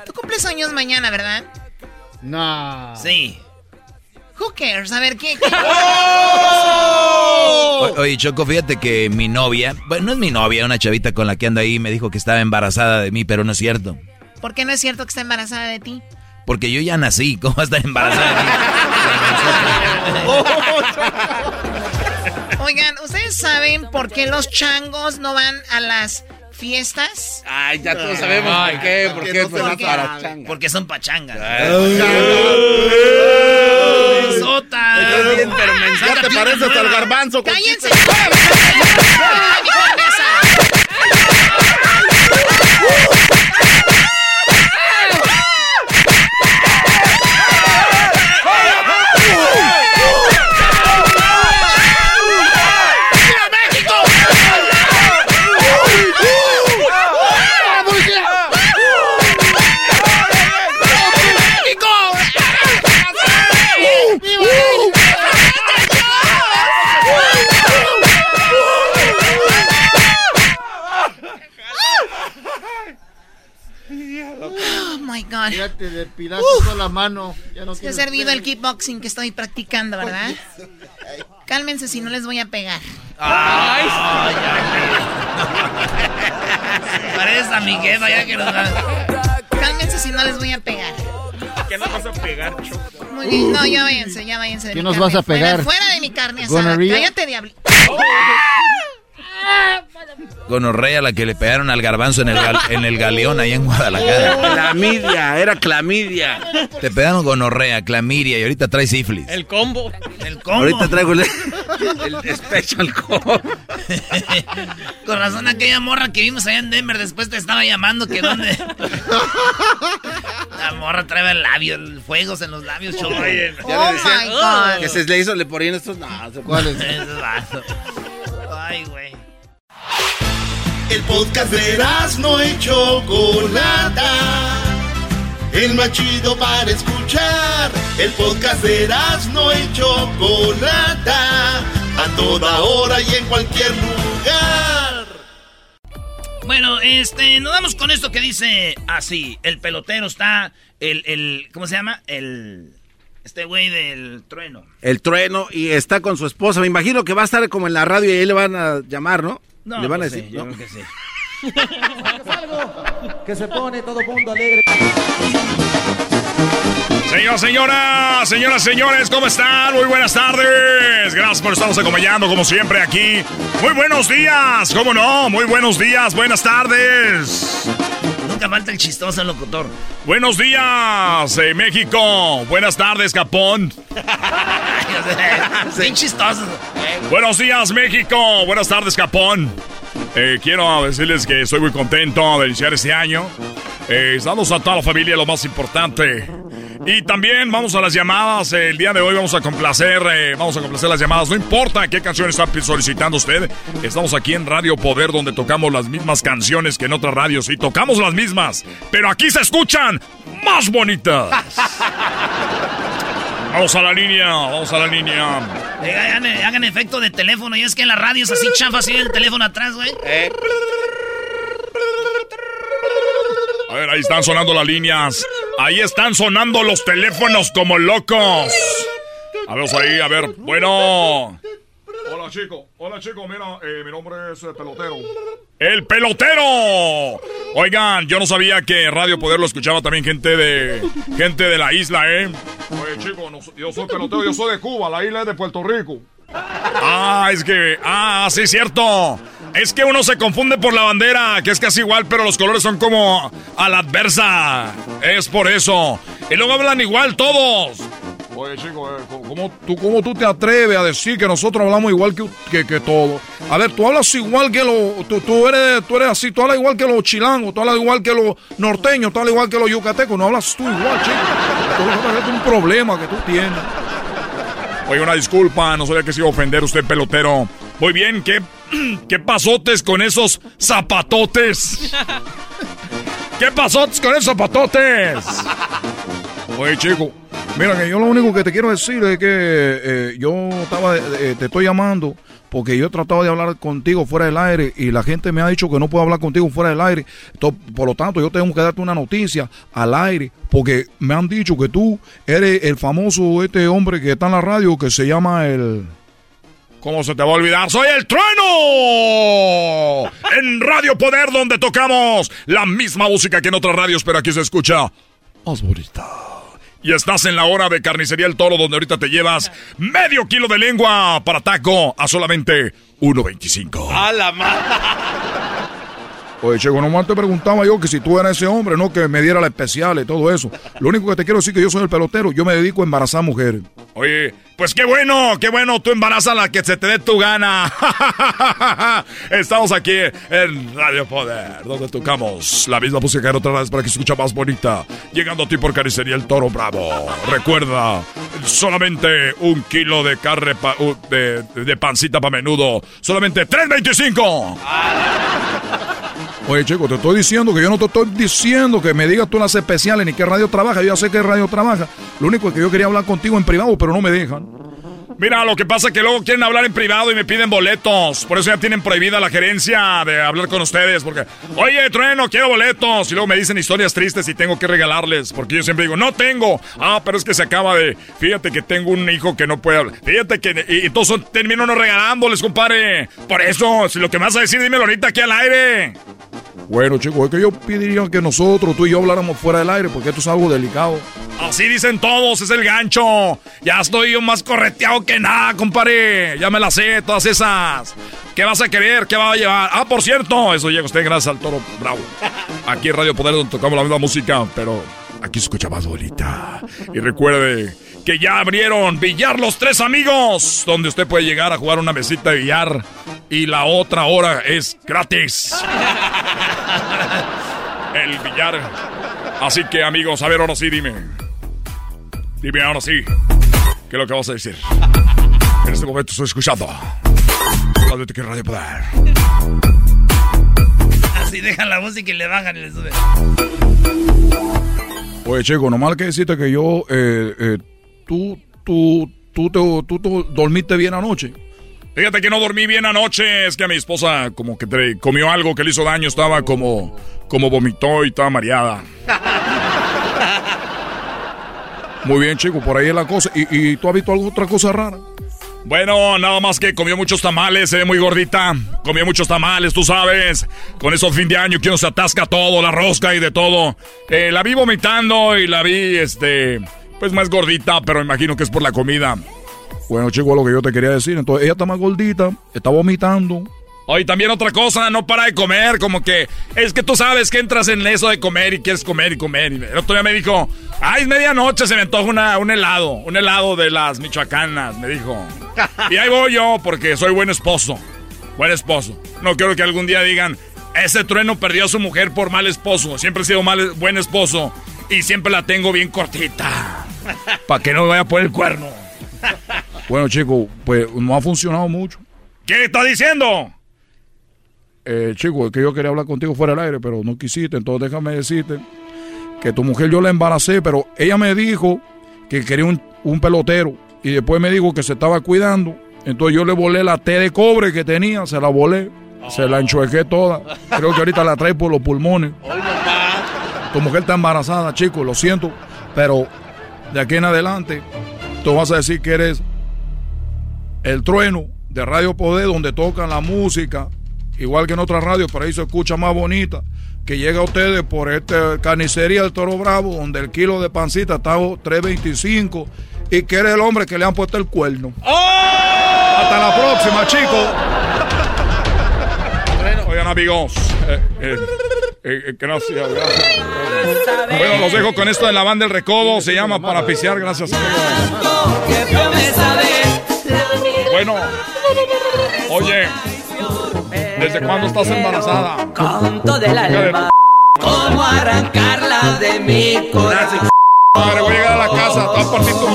Tú cumples años mañana, ¿verdad? No. Sí. Who cares? A ver, ¿qué? qué- O- Oye, Choco, fíjate que mi novia, bueno, no es mi novia, una chavita con la que anda ahí, me dijo que estaba embarazada de mí, pero no es cierto. ¿Por qué no es cierto que está embarazada de ti? Porque yo ya nací, ¿cómo va a estar embarazada de mí? Oigan, ¿ustedes saben por qué los changos no van a las fiestas? Ay, ya todos sabemos por qué, por qué, pues, sabe. changa. Porque son pachangas. Ay. Bien, pero mensaje. Ya te pareces al garbanzo. ¡Cállense! God. Ya te depilaste toda la mano. Ya no Se ha servido pelo. el kickboxing que estoy practicando, ¿verdad? Cálmense si no les voy a pegar. Parece a mi jefa ya que nos Cálmense si no les voy a pegar. ¿Qué nos vas a pegar, Choco? Muy bien, no, ya váyanse, ya váyanse. de ¿Qué mi nos carne. vas a pegar? Fuera, fuera de mi carne asada. ¿Gonorrhea? Cállate, diablo. Gonorrea la que le pegaron al garbanzo en el, gal- en el galeón ahí en Guadalajara. Clamidia, era clamidia. Te pegaron gonorrea, clamidia y ahorita traes sífilis. El combo. El combo. Ahorita traigo el, el Special Combo. Con razón aquella morra que vimos allá en Denver después te estaba llamando que dónde. La morra trae el labio, el fuegos en los labios, choco. Ya le Oh decían God. que se le hizo, le ponían estos. No, ¿Cuáles? Ay, güey. El podcast de no y Chocolata. El más chido para escuchar. El podcast de no y Chocolata. A toda hora y en cualquier lugar. Bueno, este, nos vamos con esto que dice así. El pelotero está, el, el, ¿cómo se llama? El, este güey del trueno. El trueno y está con su esposa. Me imagino que va a estar como en la radio y ahí le van a llamar, ¿no? No, le van a pues decir. sí, yo ¿no? creo que sí. que se pone todo mundo alegre. Señor, señora, señoras, señores, ¿cómo están? Muy buenas tardes. Gracias por estarnos acompañando como siempre aquí. Muy buenos días, ¿cómo no? Muy buenos días, buenas tardes. Nunca falta el chistoso locutor. Buenos días, eh, México. Buenas tardes, Japón. Bien chistoso. Buenos días, México. Buenas tardes, Japón. Eh, quiero decirles que estoy muy contento de iniciar este año. Eh, estamos a toda la familia, lo más importante. Y también vamos a las llamadas. Eh, el día de hoy vamos a complacer, eh, vamos a complacer las llamadas. No importa qué canción está solicitando usted. Estamos aquí en Radio Poder, donde tocamos las mismas canciones que en otras radios. Y tocamos las mismas, pero aquí se escuchan más bonitas. Vamos a la línea, vamos a la línea. Eh, Hagan, hagan efecto de teléfono. Y es que en la radio es así chafa, así el teléfono atrás, güey. A ver, ahí están sonando las líneas. Ahí están sonando los teléfonos como locos. A ver, ahí, a ver. Bueno. Hola, chico. Hola, chico. Mira, eh, mi nombre es eh, Pelotero. ¡El pelotero! Oigan, yo no sabía que Radio Poder lo escuchaba también gente de gente de la isla, ¿eh? Oye, chico, no yo soy pelotero, yo soy de Cuba, la isla es de Puerto Rico. Ah, es que. Ah, sí, cierto. Es que uno se confunde por la bandera, que es casi igual, pero los colores son como a la adversa. Es por eso. Y luego hablan igual todos. Oye, chico, eh, ¿cómo, tú, ¿cómo tú te atreves a decir que nosotros hablamos igual que, que, que todos? A ver, tú hablas igual que los... Tú, tú eres, tú eres así, tú hablas igual que los chilangos, tú hablas igual que los norteños, tú hablas igual que los yucatecos, no hablas tú igual, chico. Tú, es un problema que tú tienes. Oye, una disculpa, no sabía que se iba a ofender usted, pelotero. Muy bien, ¿qué, qué pasotes con esos zapatotes? ¿Qué pasotes con esos zapatotes? Oye, chico, mira que yo lo único que te quiero decir es que eh, yo estaba, eh, te estoy llamando porque yo he tratado de hablar contigo fuera del aire y la gente me ha dicho que no puedo hablar contigo fuera del aire. Por lo tanto, yo tengo que darte una noticia al aire porque me han dicho que tú eres el famoso este hombre que está en la radio que se llama el... ¿Cómo se te va a olvidar? ¡Soy el trueno! En Radio Poder, donde tocamos la misma música que en otras radios, pero aquí se escucha más bonita. Y estás en la hora de Carnicería El Toro, donde ahorita te llevas medio kilo de lengua para taco a solamente 1.25. ¡A la madre! Oye, Checo, nomás te preguntaba yo que si tú eras ese hombre, ¿no? Que me diera la especial y todo eso. Lo único que te quiero decir es que yo soy el pelotero. Yo me dedico a embarazar mujeres. Oye, pues qué bueno, qué bueno. Tú embarazas la que se te dé tu gana. Estamos aquí en Radio Poder, donde tocamos la misma música en otras vez para que se escucha más bonita. Llegando a ti por Carnicería El Toro Bravo. Recuerda, solamente un kilo de carne pa- de, de pancita para menudo. Solamente 3.25. Oye, chico, te estoy diciendo que yo no te estoy diciendo que me digas tú las especiales ni qué radio trabaja. Yo ya sé qué radio trabaja. Lo único es que yo quería hablar contigo en privado, pero no me dejan. Mira, lo que pasa es que luego quieren hablar en privado y me piden boletos. Por eso ya tienen prohibida la gerencia de hablar con ustedes. Porque, oye, trueno, quiero boletos. Y luego me dicen historias tristes y tengo que regalarles. Porque yo siempre digo, no tengo. Ah, pero es que se acaba de. Fíjate que tengo un hijo que no puede hablar. Fíjate que. Y entonces termino no regalándoles, compadre. Por eso, si lo que me vas a decir, dímelo ahorita aquí al aire. Bueno, chicos, es que yo pediría que nosotros, tú y yo, habláramos fuera del aire, porque esto es algo delicado. Así dicen todos, es el gancho. Ya estoy yo más correteado que nada, compadre. Ya me la sé, todas esas. ¿Qué vas a querer? ¿Qué va a llevar? Ah, por cierto, eso llega usted gracias al Toro Bravo. Aquí en Radio Poder donde tocamos la misma música, pero aquí escucha más. Y recuerde que ya abrieron Billar Los Tres Amigos, donde usted puede llegar a jugar una mesita de billar y la otra hora es gratis. El billar. Así que amigos, a ver, ahora sí, dime. Dime ahora sí. ¿Qué es lo que vas a decir? En este momento estoy escuchando. Radio que Radio Poder. Así dejan la música y le bajan y le suben. Oye, chico, nomás que decirte que yo, eh, eh, tú, tú, tú, tú, tú, tú dormiste bien anoche. Fíjate que no dormí bien anoche, es que a mi esposa como que te- comió algo que le hizo daño, estaba como, como vomitó y estaba mareada. Muy bien, chico, por ahí es la cosa. ¿Y, y tú has visto alguna otra cosa rara? Bueno, nada más que comió muchos tamales, se ve muy gordita. Comió muchos tamales, tú sabes. Con eso fin de año que uno se atasca todo, la rosca y de todo. Eh, la vi vomitando y la vi, este, pues más gordita, pero imagino que es por la comida. Bueno, chico, lo que yo te quería decir. Entonces, ella está más gordita, está vomitando. Oye, también otra cosa, no para de comer, como que es que tú sabes que entras en eso de comer y quieres comer y comer. Y el otro día me dijo, ay, es medianoche, se me antoja una, un helado, un helado de las michoacanas, me dijo. Y ahí voy yo, porque soy buen esposo, buen esposo. No quiero que algún día digan, ese trueno perdió a su mujer por mal esposo. Siempre he sido mal, buen esposo y siempre la tengo bien cortita. Para que no me vaya a poner el cuerno. Bueno, chico, pues no ha funcionado mucho. ¿Qué está diciendo? Eh, chico, es que yo quería hablar contigo fuera del aire, pero no quisiste. Entonces déjame decirte que tu mujer yo la embaracé, pero ella me dijo que quería un, un pelotero. Y después me dijo que se estaba cuidando. Entonces yo le volé la T de cobre que tenía, se la volé. Se la enchuequé toda. Creo que ahorita la trae por los pulmones. Tu mujer está embarazada, chico, lo siento. Pero de aquí en adelante, tú vas a decir que eres el trueno de Radio Poder, donde tocan la música, igual que en otras radios, pero ahí se escucha más bonita. Que llega a ustedes por esta carnicería del Toro Bravo, donde el kilo de pancita está a 3.25 y que eres el hombre que le han puesto el cuerno. Hasta la próxima, chicos. Oigan, amigos. eh, eh, eh, gracias, gracias. Bueno, los dejo con esto de la banda del recodo. Se llama Para Pisear. Gracias, amigos. Bueno, oye, ¿desde cuándo estás embarazada? Con todo el alma. ¿Cómo arrancarla de mi corazón? Madre, voy a llegar a la casa. Te voy a partir tu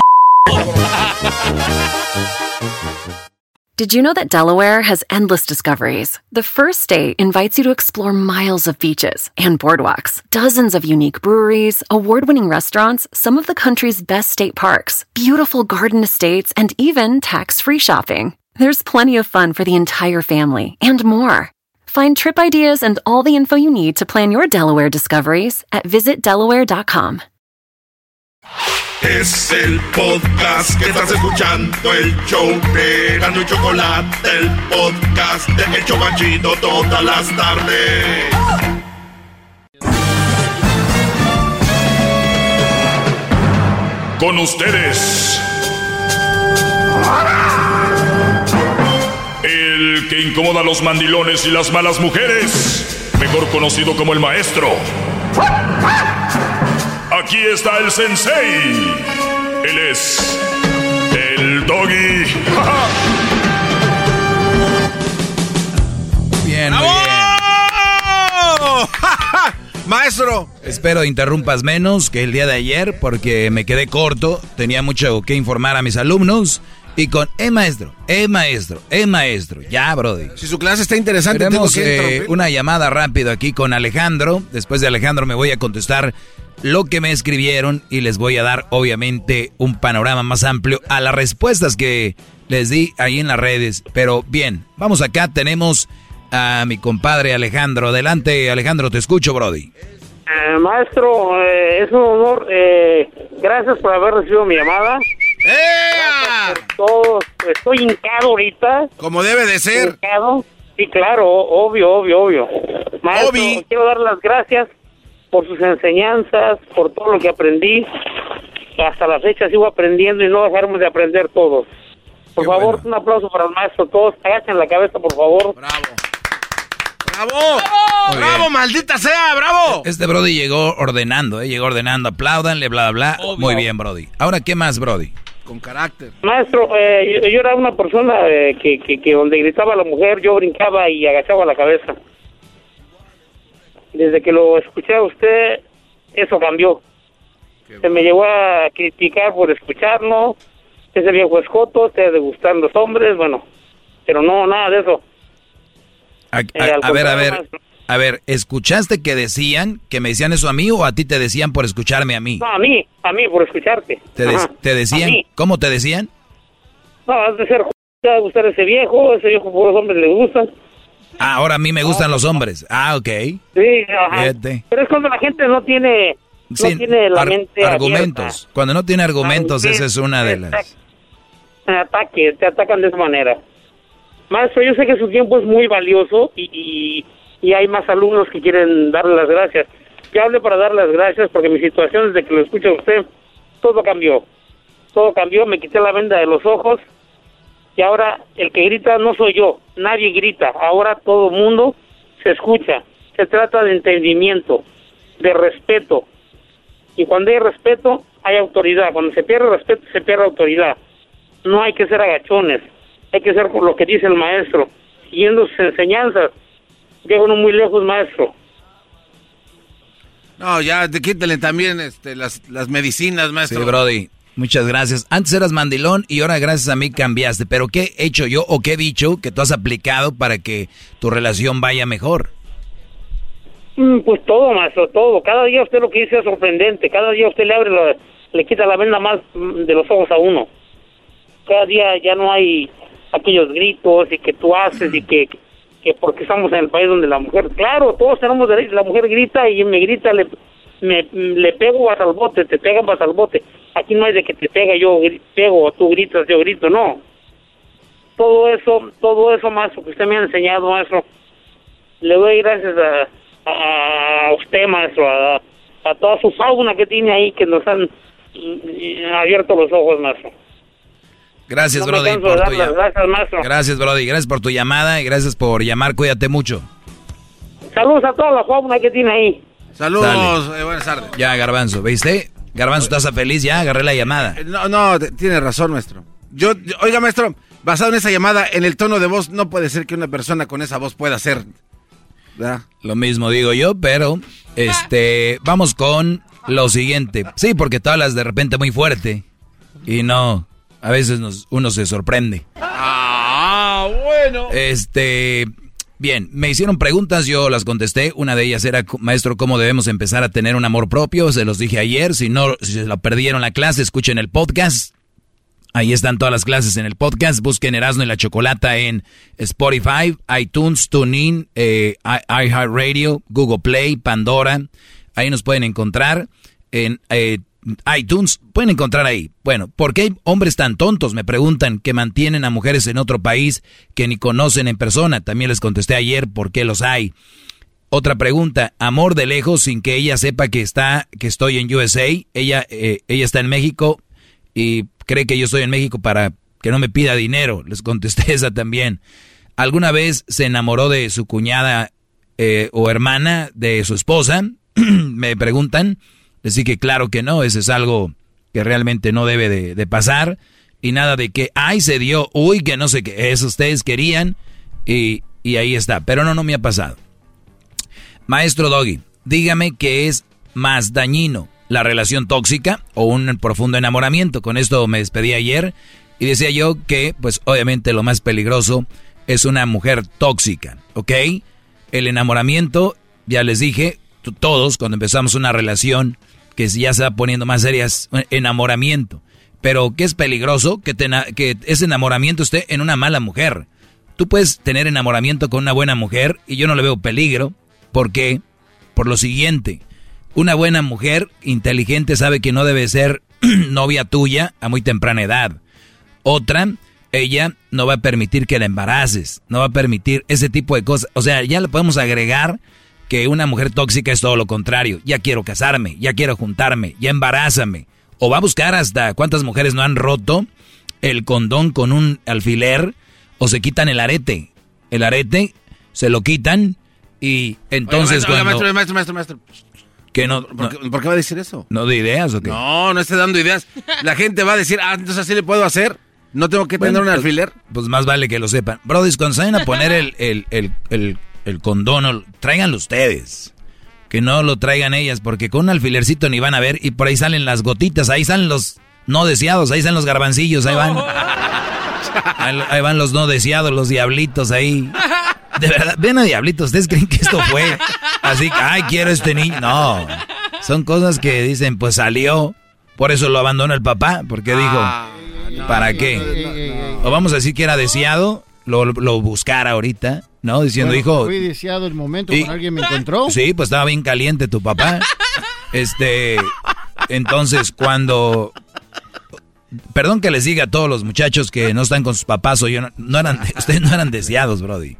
Did you know that Delaware has endless discoveries? The first state invites you to explore miles of beaches and boardwalks, dozens of unique breweries, award winning restaurants, some of the country's best state parks, beautiful garden estates, and even tax free shopping. There's plenty of fun for the entire family and more. Find trip ideas and all the info you need to plan your Delaware discoveries at visitdelaware.com. Es el podcast que estás escuchando, el show de Gano y Chocolate, el podcast de El Chobachito todas las tardes. Con ustedes. El que incomoda a los mandilones y las malas mujeres. Mejor conocido como el maestro. Aquí está el sensei. Él es el doggy. Bien, muy Maestro. Espero interrumpas menos que el día de ayer porque me quedé corto, tenía mucho que informar a mis alumnos y con eh maestro, eh maestro, eh maestro, ya brody. Si su clase está interesante, Tenemos eh, una llamada rápido aquí con Alejandro. Después de Alejandro me voy a contestar lo que me escribieron y les voy a dar obviamente un panorama más amplio a las respuestas que les di ahí en las redes. Pero bien, vamos acá, tenemos a mi compadre Alejandro. Adelante Alejandro, te escucho Brody. Eh, maestro, eh, es un honor. eh, gracias por haber recibido mi llamada. Gracias por todo. Estoy hincado ahorita. Como debe de ser. Hincado. Sí, claro, obvio, obvio, obvio. Maestro, quiero dar las gracias por sus enseñanzas, por todo lo que aprendí. Hasta la fecha sigo aprendiendo y no dejaremos de aprender todos. Por favor, un aplauso para el maestro. Todos agachen la cabeza, por favor. ¡Bravo! ¡Bravo! ¡Bravo, maldita sea! ¡Bravo! Este Brody llegó ordenando, ¿eh? Llegó ordenando. Apláudanle, bla, bla, bla. Muy bien, Brody. Ahora, ¿qué más, Brody? Con carácter. Maestro, eh, yo, yo era una persona eh, que, que, que donde gritaba la mujer, yo brincaba y agachaba la cabeza. Desde que lo escuché a usted, eso cambió. Se me llegó a criticar por escucharlo. Ese viejo escoto, te de gustar los hombres, bueno. Pero no, nada de eso. A, Eh, a- ver, a ver. maestro. A ver, ¿escuchaste que decían, que me decían eso a mí o a ti te decían por escucharme a mí? No, a mí, a mí, por escucharte. ¿Te, de- decían? ¿Cómo te decían? No, has de ser te va a gustar ese viejo, ese viejo por los hombres le gustan. Ah, ahora a mí me gustan los hombres. Ah, ok. Sí, ajá. Fíjate. Pero es cuando la gente no tiene, no tiene la ar- mente argumentos. Cuando no tiene argumentos, Ah, esa es una de las... Ataque, te atacan de esa manera. Maestro, yo sé que su tiempo es muy valioso y, y, y hay más alumnos que quieren darle las gracias. Ya hablé para dar las gracias porque mi situación desde que lo escucho a usted, todo cambió. Todo cambió, me quité la venda de los ojos y ahora el que grita no soy yo, nadie grita, ahora todo mundo se escucha. Se trata de entendimiento, de respeto. Y cuando hay respeto, hay autoridad. Cuando se pierde respeto, se pierde autoridad. No hay que ser agachones, hay que ser por lo que dice el maestro, siguiendo sus enseñanzas. Uno muy lejos, maestro. No, ya, te quítale también este, las, las medicinas, Sí, maestro. Brody. Muchas gracias. Antes eras mandilón y ahora gracias a mí cambiaste. Pero ¿qué he hecho yo o qué he dicho que tú has aplicado para que tu relación vaya mejor? Mm, Pues todo, maestro, todo. Cada día usted lo que dice es sorprendente. Cada día usted le abre, la- le quita la venda más mm, de los ojos a uno. Cada día ya no hay aquellos gritos y que tú haces y que, que porque estamos en el país donde la mujer, claro, todos tenemos derecho, la mujer grita y me grita, le, me, le pego vas al bote, te pegan vas al bote. Aquí no hay de que te pega, yo pego, o tú gritas, yo grito, no. Todo eso, todo eso, maestro, que usted me ha enseñado, maestro, le doy gracias a, a usted, maestro, a, a toda su fauna que tiene ahí, que nos han mm, abierto los ojos, maestro. Gracias, No Brody, por tu llamada. gracias, maestro. Gracias, Brody. Gracias por tu llamada y gracias por llamar. Cuídate mucho. Saludos a toda la fauna que tiene ahí. Saludos, eh, buenas tardes. Ya, Garbanzo, ¿viste? Garbanzo, ¿estás feliz? Ya, agarré la llamada. Eh, No, no, tiene razón, maestro. Yo, yo- oiga, maestro, basado en esa llamada, en el tono de voz, no puede ser que una persona con esa voz pueda ser. ¿verdad? Lo mismo digo yo, pero este, vamos con lo siguiente. Sí, porque tú hablas de repente muy fuerte y no, a veces nos, uno se sorprende. Ah, bueno. Este, bien, me hicieron preguntas, yo las contesté. Una de ellas era, maestro, ¿cómo debemos empezar a tener un amor propio? Se los dije ayer. Si no, si se lo perdieron la clase, escuchen el podcast. Ahí están todas las clases en el podcast. Busquen Erasmo y la Chocolata en Spotify, iTunes, TuneIn, eh, iHeartRadio, Google Play, Pandora. Ahí nos pueden encontrar. En eh, iTunes, pueden encontrar ahí. Bueno, ¿por qué hay hombres tan tontos? Me preguntan que mantienen a mujeres en otro país que ni conocen en persona. También les contesté ayer por qué los hay. Otra pregunta, amor de lejos sin que ella sepa que está, que estoy en USA. Ella, eh, ella está en México y cree que yo estoy en México para que no me pida dinero. Les contesté esa también. ¿Alguna vez se enamoró de su cuñada eh, o hermana de su esposa? me preguntan. Dije que claro que no, eso es algo que realmente no debe de, pasar. Y nada de que, ay, se dio, uy, que no sé qué, eso ustedes querían y, y ahí está. Pero no, no me ha pasado. Maestro Doggy, dígame qué es más dañino, la relación tóxica o un profundo enamoramiento. Con esto me despedí ayer y decía yo que, pues obviamente lo más peligroso es una mujer tóxica, ¿ok? El enamoramiento, ya les dije, todos cuando empezamos una relación que ya se va poniendo más serias, enamoramiento. Pero ¿qué es peligroso? Que, te que ese enamoramiento esté en una mala mujer. Tú puedes tener enamoramiento con una buena mujer y yo no le veo peligro. ¿Por qué? Por lo siguiente. Una buena mujer inteligente sabe que no debe ser novia tuya a muy temprana edad. Otra ella no va a permitir que la embaraces, no va a permitir ese tipo de cosas. O sea, ya le podemos agregar que una mujer tóxica es todo lo contrario. Ya quiero casarme, ya quiero juntarme, ya embarázame. O va a buscar hasta cuántas mujeres no han roto el condón con un alfiler o se quitan el arete. El arete se lo quitan y entonces cuando... maestro, maestro, maestro, maestro, que no, ¿Por, qué, por qué va a decir eso? ¿No de ideas o qué? No, no esté dando ideas. La gente va a decir, ah, entonces así le puedo hacer. No tengo que tener un pues- alfiler. Pues más vale que lo sepan. Brody, cuando a poner el, el, el, el, el condón, tráiganlo ustedes. Que no lo traigan ellas, porque con un alfilercito ni van a ver y por ahí salen las gotitas, ahí salen los no deseados, ahí salen los garbancillos, ahí van. Ahí, ahí van los no deseados, los diablitos ahí. De verdad, ven a diablitos, ¿ustedes creen que esto fue así? que, Ay, quiero este niño. No, son cosas que dicen, pues salió, por eso lo abandonó el papá, porque dijo, ¿para qué? O vamos a decir que era deseado, lo, lo buscara ahorita, ¿no? Diciendo, Bueno, hijo... Fui deseado el momento Y- cuando alguien me encontró. Sí, pues estaba bien caliente tu papá. Este, entonces cuando, perdón que les diga a todos los muchachos que no están con sus papás o yo, no, no eran, ustedes no eran deseados, Brody.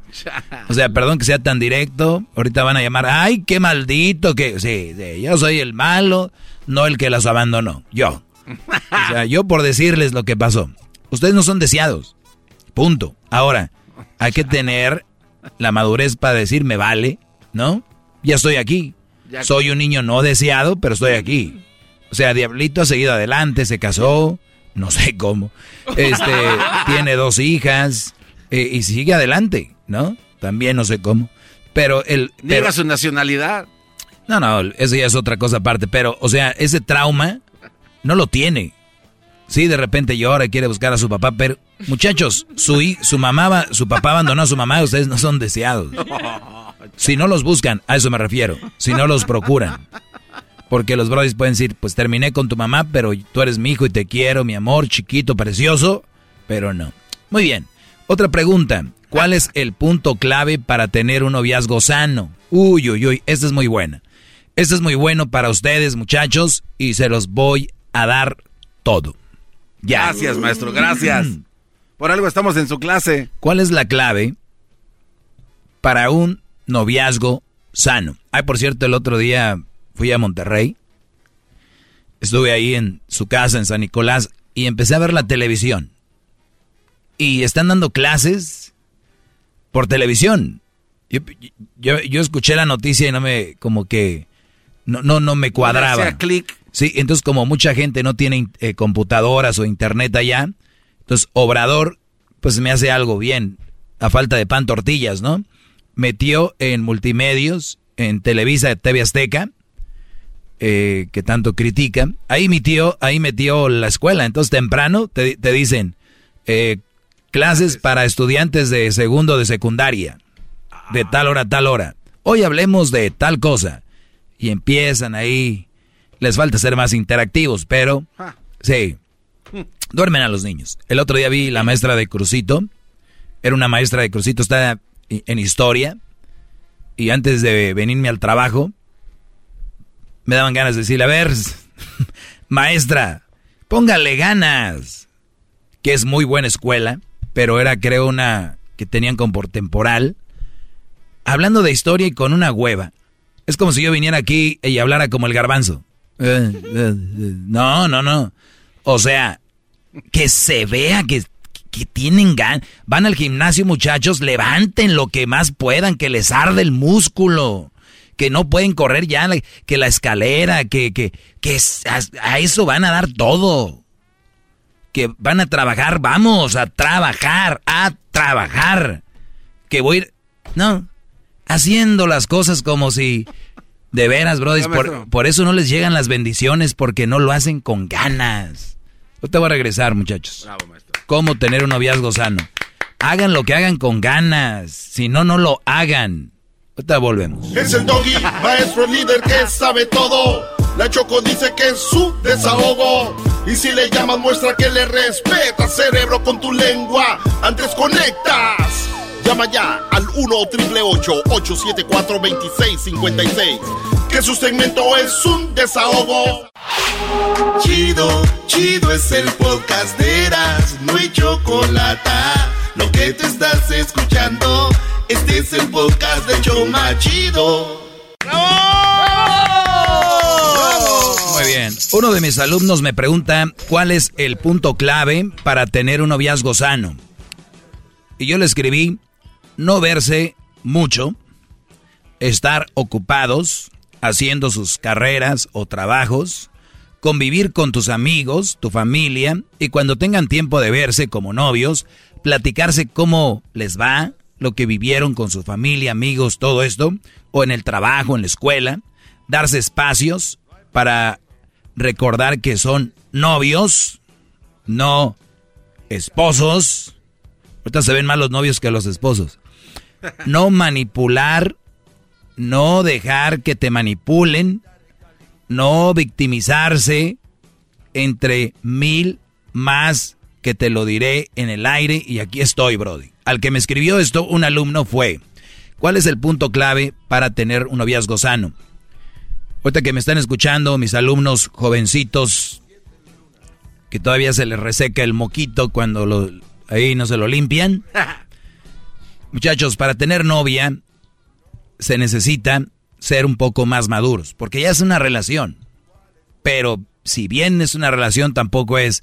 O sea, perdón que sea tan directo. Ahorita van a llamar, ay, qué maldito que, sí, sí, yo soy el malo, no el que los abandonó, yo. O sea, yo por decirles lo que pasó. Ustedes no son deseados. Punto. Ahora, hay que tener la madurez para decir me vale, ¿no? Ya estoy aquí. Soy un niño no deseado, pero estoy aquí. O sea, Diablito ha seguido adelante, se casó, no sé cómo. Este, tiene dos hijas eh, y sigue adelante, ¿no? También no sé cómo. Pero el... Niega pero- su nacionalidad. no, no, eso ya es otra cosa aparte, pero, o sea, ese trauma no lo tiene. Sí, de repente llora y quiere buscar a su papá, pero, muchachos, su, su mamá, va- su papá abandonó a su mamá, ustedes no son deseados. Si no los buscan, a eso me refiero, si no los procuran. Porque los brothers pueden decir, pues terminé con tu mamá, pero tú eres mi hijo y te quiero, mi amor, chiquito, precioso, pero no. Muy bien. Otra pregunta. ¿Cuál es el punto clave para tener un noviazgo sano? Uy, uy, uy, esta es muy buena. Este es muy bueno para ustedes, muchachos, y se los voy a dar todo. Ya. Gracias, maestro, gracias. Por algo estamos en su clase. ¿Cuál es la clave para un noviazgo sano? Ay, por cierto, el otro día fui a Monterrey. Estuve ahí en su casa, en San Nicolás, y empecé a ver la televisión. Y están dando clases por televisión. Yo, yo, yo escuché la noticia y no me, como que, no, no, no me cuadraba. Hacía clic. Sí, entonces como mucha gente no tiene eh, computadoras o internet allá, entonces Obrador, pues me hace algo bien, a falta de pan tortillas, ¿no? Metió en multimedios, en Televisa, TV Azteca, eh, que tanto critican, ahí metió, ahí metió la escuela, entonces temprano te, te dicen, eh, clases para estudiantes de segundo de secundaria, de tal hora a tal hora. Hoy hablemos de tal cosa. Y empiezan ahí, les falta ser más interactivos, pero sí, duermen a los niños. El otro día vi la maestra de Crucito, era una maestra de Crucito, está en historia, y antes de venirme al trabajo, me daban ganas de decirle, a ver, maestra, póngale ganas, que es muy buena escuela, pero era creo una que tenían como por temporal, hablando de historia y con una hueva. Es como si yo viniera aquí y hablara como el garbanzo. No, no, no. O sea, que se vea que, que tienen ganas. Van al gimnasio, muchachos, levanten lo que más puedan, que les arde el músculo. Que no pueden correr ya, que la escalera, que, que, que a, a eso van a dar todo. Que van a trabajar, vamos a trabajar, a trabajar. Que voy a ir, no, haciendo las cosas como si, de veras, Ya, por, por eso no les llegan las bendiciones, porque no lo hacen con ganas. Yo te voy a regresar, muchachos. ¿Cómo tener un noviazgo sano? Hagan lo que hagan con ganas, si no, no lo hagan. Ahorita volvemos. Es el doggy, maestro líder que sabe todo. La Choco dice que es su desahogo. Y si le llamas, muestra que le respeta, cerebro, con tu lengua. Antes conectas. Llama ya al 1-888-874-2656. Que su segmento es un desahogo. Chido, chido es el podcast de Eras, no hay chocolate. Lo que te estás escuchando, este es el podcast de Choma Chido. Muy bien. Uno de mis alumnos me pregunta cuál es el punto clave para tener un noviazgo sano. Y yo le escribí, no verse mucho, estar ocupados haciendo sus carreras o trabajos, convivir con tus amigos, tu familia, y cuando tengan tiempo de verse como novios, platicarse cómo les va, lo que vivieron con su familia, amigos, todo esto, o en el trabajo, en la escuela, darse espacios para recordar que son novios, no esposos. Ahorita se ven más los novios que los esposos. No manipular, no dejar que te manipulen, no victimizarse, entre mil más que te lo diré en el aire y aquí estoy, Brody. Al que me escribió esto, un alumno fue, ¿cuál es el punto clave para tener un noviazgo sano? Ahorita que me están escuchando, mis alumnos jovencitos, que todavía se les reseca el moquito cuando lo, ahí no se lo limpian. Muchachos, para tener novia se necesita ser un poco más maduros, porque ya es una relación. Pero si bien es una relación, tampoco es,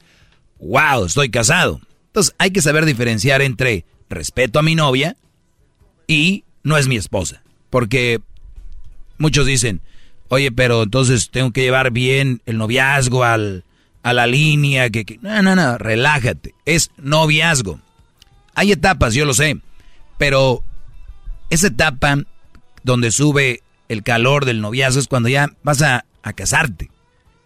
wow, estoy casado. Entonces hay que saber diferenciar entre respeto a mi novia y no es mi esposa. Porque muchos dicen, oye, pero entonces tengo que llevar bien el noviazgo al, a la línea. Que, que, No, no, no, relájate. Es noviazgo. Hay etapas, yo lo sé. Pero esa etapa donde sube el calor del noviazgo es cuando ya vas a, casarte.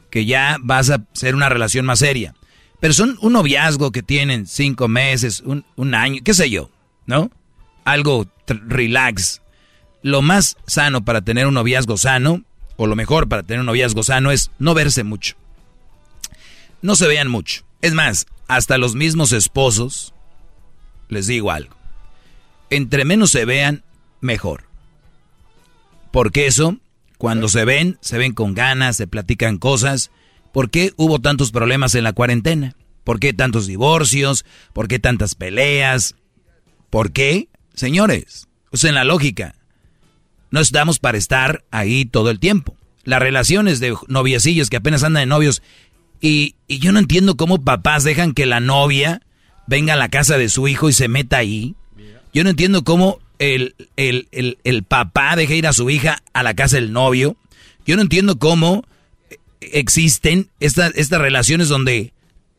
Que ya vas a ser una relación más seria. Pero son un noviazgo que tienen cinco meses, un, un año, qué sé yo, ¿no? Algo relax. Lo más sano para tener un noviazgo sano, o lo mejor para tener un noviazgo sano, es no verse mucho. No se vean mucho. Es más, hasta los mismos esposos, les digo algo. Entre menos se vean, mejor. Porque eso, cuando se ven, se ven con ganas, se platican cosas. ¿Por qué hubo tantos problemas en la cuarentena? ¿Por qué tantos divorcios? ¿Por qué tantas peleas? ¿Por qué? Señores, pues en la lógica, no estamos para estar ahí todo el tiempo. Las relaciones de noviecillos que apenas andan de novios, y, y, yo no entiendo cómo papás dejan que la novia venga a la casa de su hijo y se meta ahí. Yo no entiendo cómo el, el, el, el papá deja ir a su hija a la casa del novio. Yo no entiendo cómo existen estas, estas relaciones donde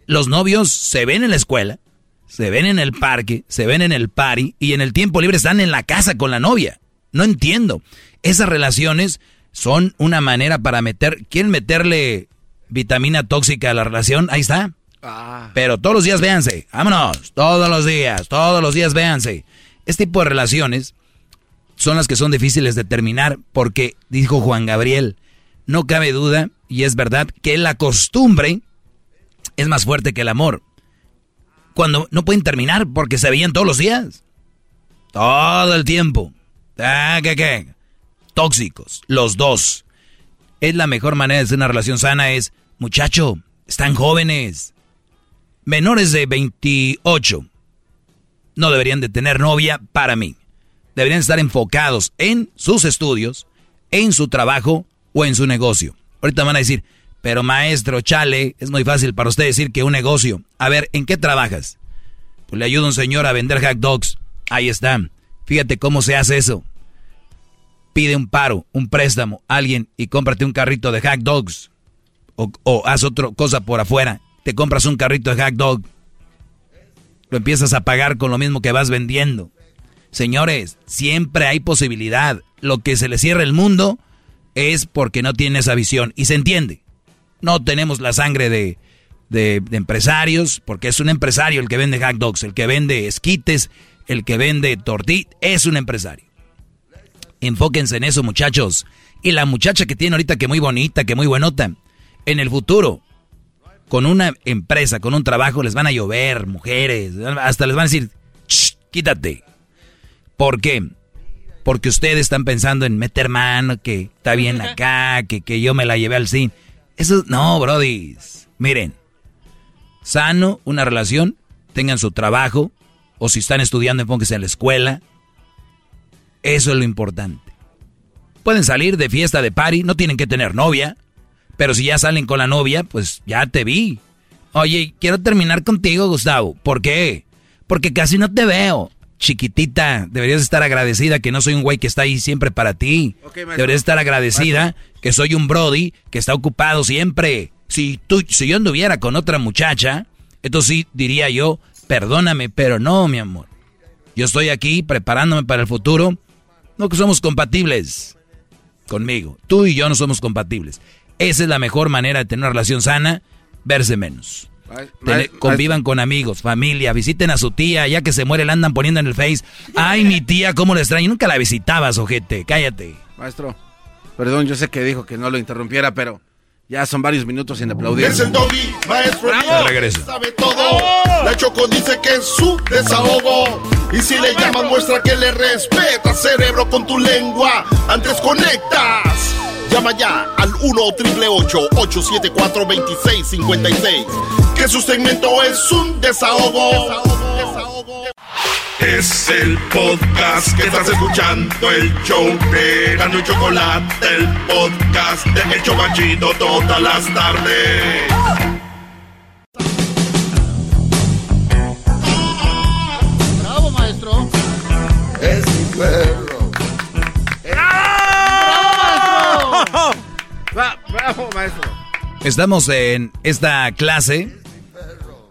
los novios se ven en la escuela, se ven en el parque, se ven en el party y en el tiempo libre están en la casa con la novia. No entiendo. Esas relaciones son una manera para meter, ¿quieren meterle vitamina tóxica a la relación? Ahí está. Ah. Pero todos los días véanse, vámonos, todos los días, todos los días véanse. Este tipo de relaciones son las que son difíciles de terminar porque, dijo Juan Gabriel, no cabe duda, y es verdad, que la costumbre es más fuerte que el amor. Cuando no pueden terminar porque se veían todos los días. Todo el tiempo. Ah, ¿Qué, qué? Tóxicos, los dos. Es la mejor manera de hacer una relación sana es, muchacho, están jóvenes. Menores de 28 no deberían de tener novia para mí. Deberían estar enfocados en sus estudios, en su trabajo o en su negocio. Ahorita van a decir, pero maestro, chale, es muy fácil para usted decir que un negocio. A ver, ¿en qué trabajas? Pues le ayuda un señor a vender hot dogs. Ahí está. Fíjate cómo se hace eso. Pide un paro, un préstamo, alguien y cómprate un carrito de hot dogs. O, o haz otra cosa por afuera. Te compras un carrito de hot dog. Lo empiezas a pagar con lo mismo que vas vendiendo. Señores, siempre hay posibilidad. Lo que se le cierra el mundo es porque no tiene esa visión. Y se entiende. No tenemos la sangre de, de, de, empresarios, porque es un empresario el que vende hot dogs, el que vende esquites, el que vende tortillas, es un empresario. Enfóquense en eso, muchachos. Y la muchacha que tiene ahorita que muy bonita, que muy buenota, en el futuro, con una empresa, con un trabajo, les van a llover mujeres, hasta les van a decir, quítate. ¿Por qué? Porque ustedes están pensando en meter mano, que está bien acá, que, que yo me la llevé al cine. Eso, no, Brody. Miren, sano, una relación, tengan su trabajo, o si están estudiando, enfóquense en la escuela. Eso es lo importante. Pueden salir de fiesta, de party, no tienen que tener novia. Pero si ya salen con la novia, pues ya te vi. Oye, quiero terminar contigo, Gustavo. ¿Por qué? Porque casi no te veo. Chiquitita, deberías estar agradecida que no soy un güey que está ahí siempre para ti. deberías estar agradecida que soy un Brody que está ocupado siempre. Si, tú, si yo anduviera con otra muchacha, entonces sí diría yo, perdóname, pero no, mi amor. Yo estoy aquí preparándome para el futuro. No que somos compatibles conmigo. Tú y yo no somos compatibles. Esa es la mejor manera de tener una relación sana, verse menos. convivan con amigos, familia, visiten a su tía, ya que se muere la andan poniendo en el face. Ay, mi tía, cómo le extraño. Nunca la visitabas, ojete, cállate. Maestro, perdón, yo sé que dijo que no lo interrumpiera, pero ya son varios minutos sin aplaudir. Es el doggy, maestro. Bravo. regreso. Sabe todo. La Choco dice que es su desahogo. Y si le llamas, muestra que le respeta, cerebro, con tu lengua. Antes conectas. Llama ya al 1-888-874-2656. Que su segmento es un desahogo. Es el podcast que estás escuchando, el show de Gano y Chocolate, el podcast de El Chobachito todas las tardes. Bravo, maestro. Es mi perro. Estamos en esta clase.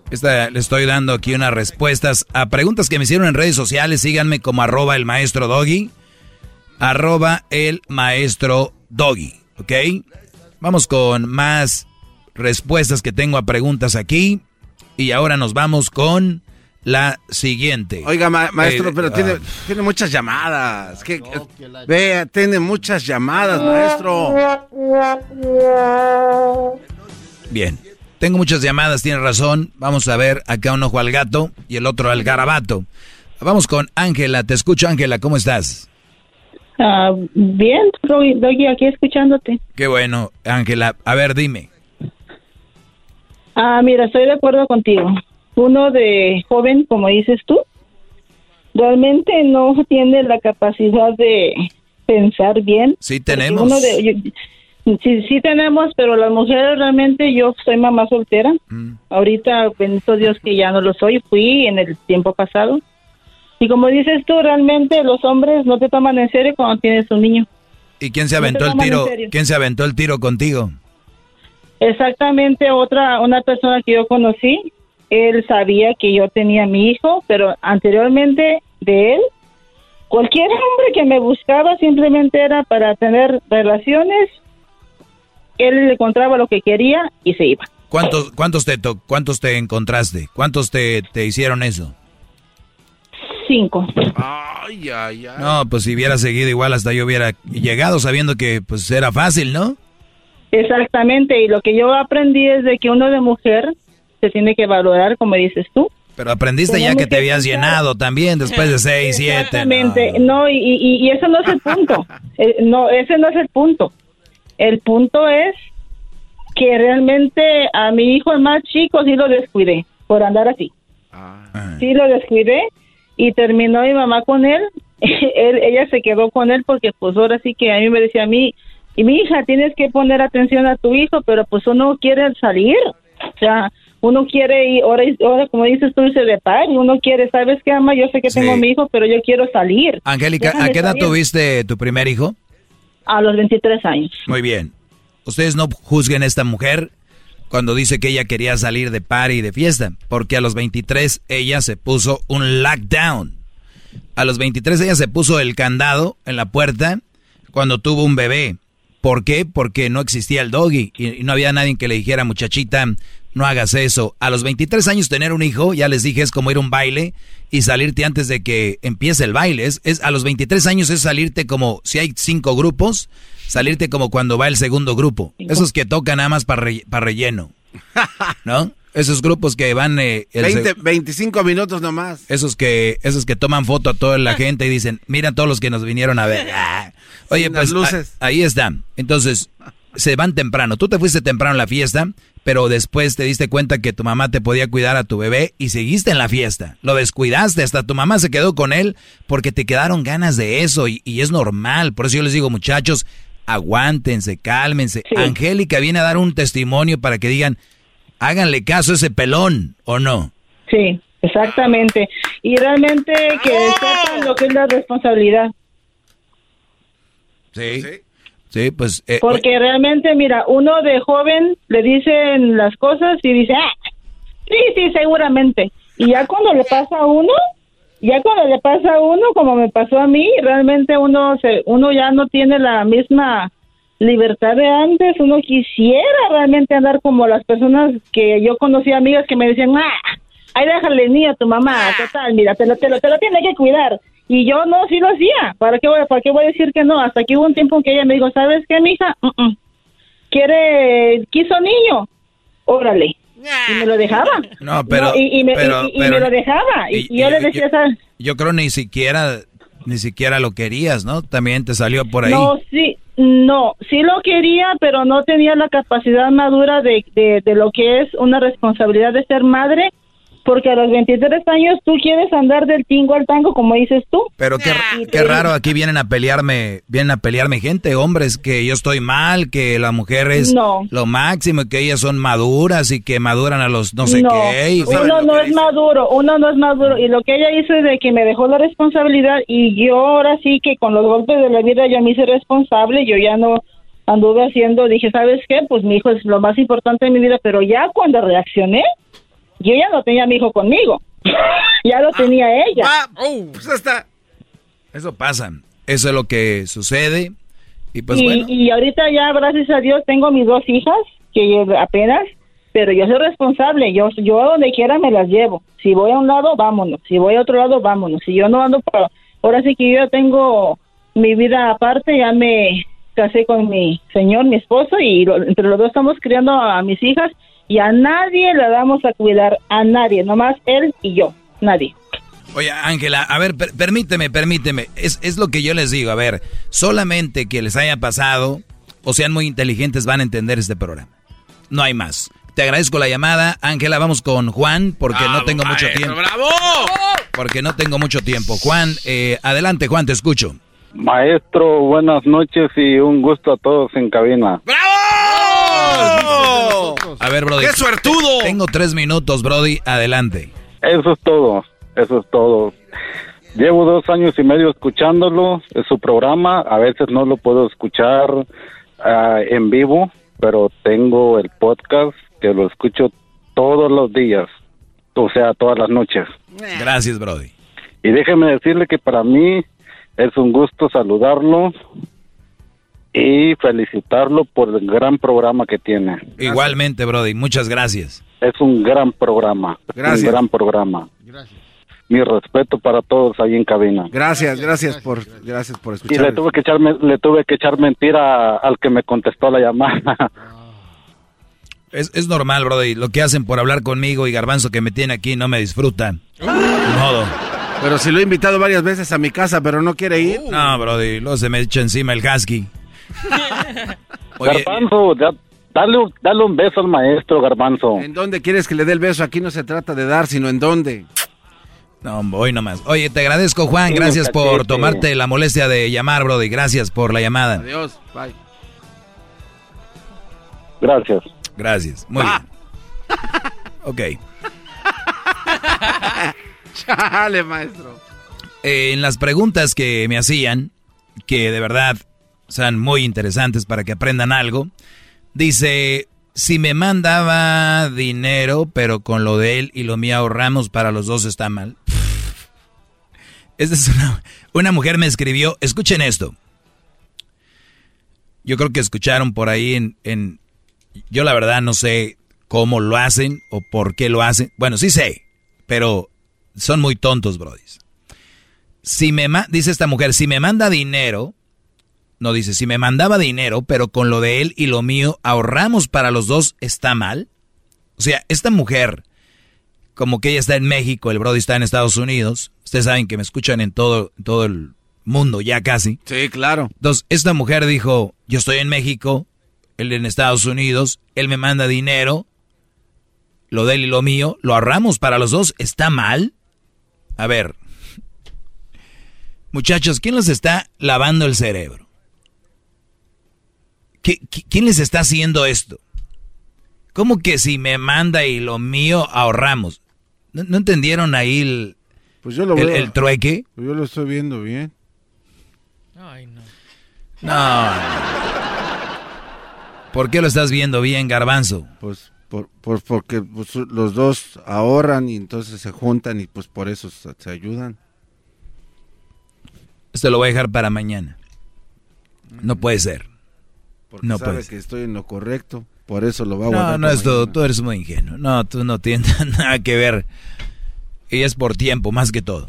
Esta, le estoy dando aquí unas respuestas a preguntas que me hicieron en redes sociales. Síganme como arroba el maestro doggy. Arroba el maestro doggy. ¿Ok? Vamos con más respuestas que tengo a preguntas aquí. Y ahora nos vamos con la siguiente. Oiga, ma- maestro, Eh, pero ah, tiene, tiene muchas llamadas. Que, vea, tiene muchas llamadas, maestro. Bien. Tengo muchas llamadas, tiene razón. Vamos a ver acá un ojo al gato y el otro al garabato. Vamos con Ángela. Te escucho, Ángela. ¿Cómo estás? Ah, bien, Doggy, aquí escuchándote. Qué bueno, Ángela. A ver, dime. Ah, mira, estoy de acuerdo contigo. Uno de joven, como dices tú, realmente no tiene la capacidad de pensar bien. Sí tenemos. uno de- yo- sí, sí tenemos, pero las mujeres realmente, yo soy mamá soltera. Mm. Ahorita, bendito Dios que ya no lo soy, fui en el tiempo pasado. Y como dices tú, realmente los hombres no te toman en serio cuando tienes un niño. ¿Y quién se No aventó el tiro? ¿Quién se aventó el tiro contigo? Exactamente, otra, una persona que yo conocí, él sabía que yo tenía mi hijo, pero anteriormente de él, cualquier hombre que me buscaba simplemente era para tener relaciones, él le encontraba lo que quería y se iba. ¿Cuántos, cuántos te to- cuántos te encontraste? ¿Cuántos te, te hicieron eso? Cinco. Ay, ay, ay. No, pues si hubiera seguido igual hasta yo hubiera llegado sabiendo que pues era fácil, ¿no? Exactamente, y lo que yo aprendí es de que uno de mujer se tiene que valorar, como dices tú. Pero aprendiste ya Tenemos que te que habías pensar- llenado también después de seis, siete. no. Exactamente, no, y, y, y eso no es el punto. Eh, no, ese no es el punto. El punto es que realmente a mi hijo el más chico sí lo descuidé por andar así. Sí lo descuidé y terminó mi mamá con él. él. Ella se quedó con él porque pues ahora sí que a mí me decía a mí, y mi hija, tienes que poner atención a tu hijo, pero pues uno quiere salir. O sea, uno quiere ir, ahora, ahora como dices tú, irse de par, y uno quiere, ¿sabes qué, ama? Yo sé que tengo mi hijo, pero yo quiero salir. Angélica, ¿a qué edad salir. tuviste tu primer hijo? A los 23 años. Muy bien. Ustedes no juzguen a esta mujer cuando dice que ella quería salir de party y de fiesta, porque a los 23 ella se puso un lockdown. A los 23 ella se puso el candado en la puerta cuando tuvo un bebé. ¿Por qué? Porque no existía el doggy y no había nadie que le dijera, muchachita, no hagas eso. A los 23 años tener un hijo, ya les dije, es como ir a un baile y salirte antes de que empiece el baile. Es, es- a los 23 años es salirte como, si hay cinco grupos, salirte como cuando va el segundo grupo. Esos que tocan nada más para relleno. ¿No? Esos grupos que van... eh, el 20, seg- 25 minutos nomás. esos que, esos que toman foto a toda la gente y dicen, mira todos los que nos vinieron a ver. Ah. Oye, Sin pues las luces. a- ahí está. Entonces, se van temprano. Tú te fuiste temprano a la fiesta, pero después te diste cuenta que tu mamá te podía cuidar a tu bebé y seguiste en la fiesta. Lo descuidaste, hasta tu mamá se quedó con él porque te quedaron ganas de eso y, y es normal. Por eso yo les digo, muchachos, aguántense, cálmense. Angélica viene a dar un testimonio para que digan, háganle caso a ese pelón, ¿o no? Sí, exactamente. Y realmente que sepan lo que es la responsabilidad. Sí. Sí, pues... eh, Porque realmente, mira, uno de joven le dicen las cosas y dice, ah, sí, sí, seguramente. Y ya cuando le pasa a uno, ya cuando le pasa a uno, como me pasó a mí, realmente uno se, uno ya no tiene la misma libertad de antes. Uno quisiera realmente andar como las personas que yo conocí, amigas que me decían, ah, ahí déjale niño a tu mamá, total, mira, te lo, te lo, te lo tiene que cuidar. Y yo no, sí lo hacía. ¿Para qué, voy, ¿Para qué voy a decir que no? Hasta que hubo un tiempo en que ella me dijo, ¿sabes qué, mija? Mm. ¿Quiere, quiso niño? Órale. Y me lo dejaba. No, pero... No, y, y me, pero- y- y pero- me lo dejaba. Y, y yo le decía, ¿sabes? Yo creo ni siquiera, ni siquiera lo querías, ¿no? También te salió por ahí. No, sí, no, sí lo quería, pero no tenía la capacidad madura de, de, de lo que es una responsabilidad de ser madre, porque a los 23 años tú quieres andar del tingo al tango, como dices tú. Pero qué, qué raro, aquí vienen a pelearme, vienen a pelearme gente, hombres, que yo estoy mal, que la mujer es No. lo máximo, que ellas son maduras y que maduran a los no sé no, qué. y- uno no es maduro, uno no es maduro. Y lo que ella hizo es de que me dejó la responsabilidad y yo ahora sí que con los golpes de la vida ya me hice responsable, yo ya no anduve haciendo, dije, ¿sabes qué? Pues mi hijo es lo más importante de mi vida, pero ya cuando reaccioné, yo ya no tenía a mi hijo conmigo, ya lo tenía ella. pues está. Eso pasa, eso es lo que sucede. Y pues y, bueno, y ahorita ya, gracias a Dios, tengo mis dos hijas, que apenas, pero yo soy responsable, yo, yo a donde quiera me las llevo. Si voy a un lado, vámonos. Si voy a otro lado, vámonos. Si yo no ando para... Ahora sí que yo ya tengo mi vida aparte, ya me casé con mi señor, mi esposo, y lo- entre los dos estamos criando a mis hijas, y a nadie la damos a cuidar, a nadie, nomás él y yo, nadie. Oye, Ángela, a ver, per- permíteme, permíteme. Es, es lo que yo les digo. A ver, solamente que les haya pasado o sean muy inteligentes van a entender este programa. No hay más. Te agradezco la llamada. Ángela, vamos con Juan porque no tengo mucho tiempo. ¡Bravo! Porque no tengo mucho tiempo. Juan, eh, adelante, Juan, te escucho. Maestro, buenas noches y un gusto a todos en cabina. A ver, Brody. ¡Qué suertudo! Tengo tres minutos, Brody. Adelante. Eso es todo, eso es todo. Llevo dos años y medio escuchándolo, es su programa, a veces no lo puedo escuchar ah, en vivo, pero tengo el podcast que lo escucho todos los días, o sea, todas las noches. Gracias, Brody. Y déjeme decirle que para mí es un gusto saludarlo y felicitarlo por el gran programa que tiene. Igualmente, Brody. Muchas gracias. Es un gran programa. Gracias. Un gran programa. Mi respeto para todos ahí en cabina. Gracias, gracias por, gracias por Y escuchar. le tuve que echar, le tuve que echar mentira al que me contestó la llamada. Es, es normal, Brody. Lo que hacen por hablar conmigo y Garbanzo que me tiene aquí no me disfrutan. Modo. Pero si lo he invitado varias veces a mi casa, pero no quiere ir. No, Brody. Luego se me echa encima el husky. Oye, Garbanzo, ya- dale, un- dale un beso al maestro, Garbanzo. ¿En dónde quieres que le dé el beso? Aquí no se trata de dar, sino en dónde. no, hoy nomás. Oye, te agradezco, Juan. Sí, Gracias por tomarte la molestia de llamar, Brody. Gracias por la llamada. Adiós, bye. Gracias. Gracias. Muy bien. Ok. Chale, maestro. Eh, en las preguntas que me hacían, que de verdad sean muy interesantes para que aprendan algo, dice, si me mandaba dinero, pero con lo de él y lo mío ahorramos para los dos está mal. Esta es una, una mujer me escribió, escuchen esto. Yo creo que escucharon por ahí en, yo la verdad no sé cómo lo hacen o por qué lo hacen. Bueno, sí sé, pero son muy tontos, brodis. Si me dice esta mujer, si me manda dinero, no dice, si me mandaba dinero, pero con lo de él y lo mío ahorramos para los dos, ¿está mal? O sea, esta mujer, como que ella está en México, el Brody está en Estados Unidos, ustedes saben que me escuchan en todo, todo el mundo, ya casi. Sí, claro. Entonces, esta mujer dijo, yo estoy en México, él en Estados Unidos, él me manda dinero, lo de él y lo mío, lo ahorramos para los dos, ¿está mal? A ver, muchachos, ¿quién les está lavando el cerebro? Quién les está haciendo esto? ¿Cómo que si me manda y lo mío ahorramos? ¿No, entendieron ahí el, pues yo lo el, el trueque? Pues yo lo estoy viendo bien. Ay, no. No. ¿Por qué lo estás viendo bien, garbanzo? Pues por, porque pues, los dos ahorran y entonces se juntan y pues por eso se, ayudan. Esto lo voy a dejar para mañana. No puede ser. Porque no sabe que estoy en lo correcto. Por eso lo va a No, no es todo. Tú eres muy ingenuo. No, tú no tienes nada que ver. Y es por tiempo, más que todo.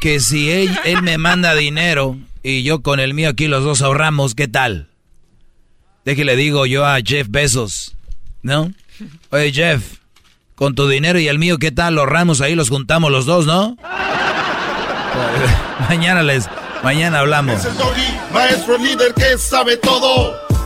Que si él, él me manda dinero y yo con el mío aquí los dos ahorramos, ¿qué tal? Déjale digo yo a Jeff Bezos, ¿no? Oye Jeff, con tu dinero y el mío, ¿qué tal? Los ahorramos ahí, los juntamos los dos, ¿no? mañana les, mañana hablamos. Es el doggy, maestro líder que sabe todo.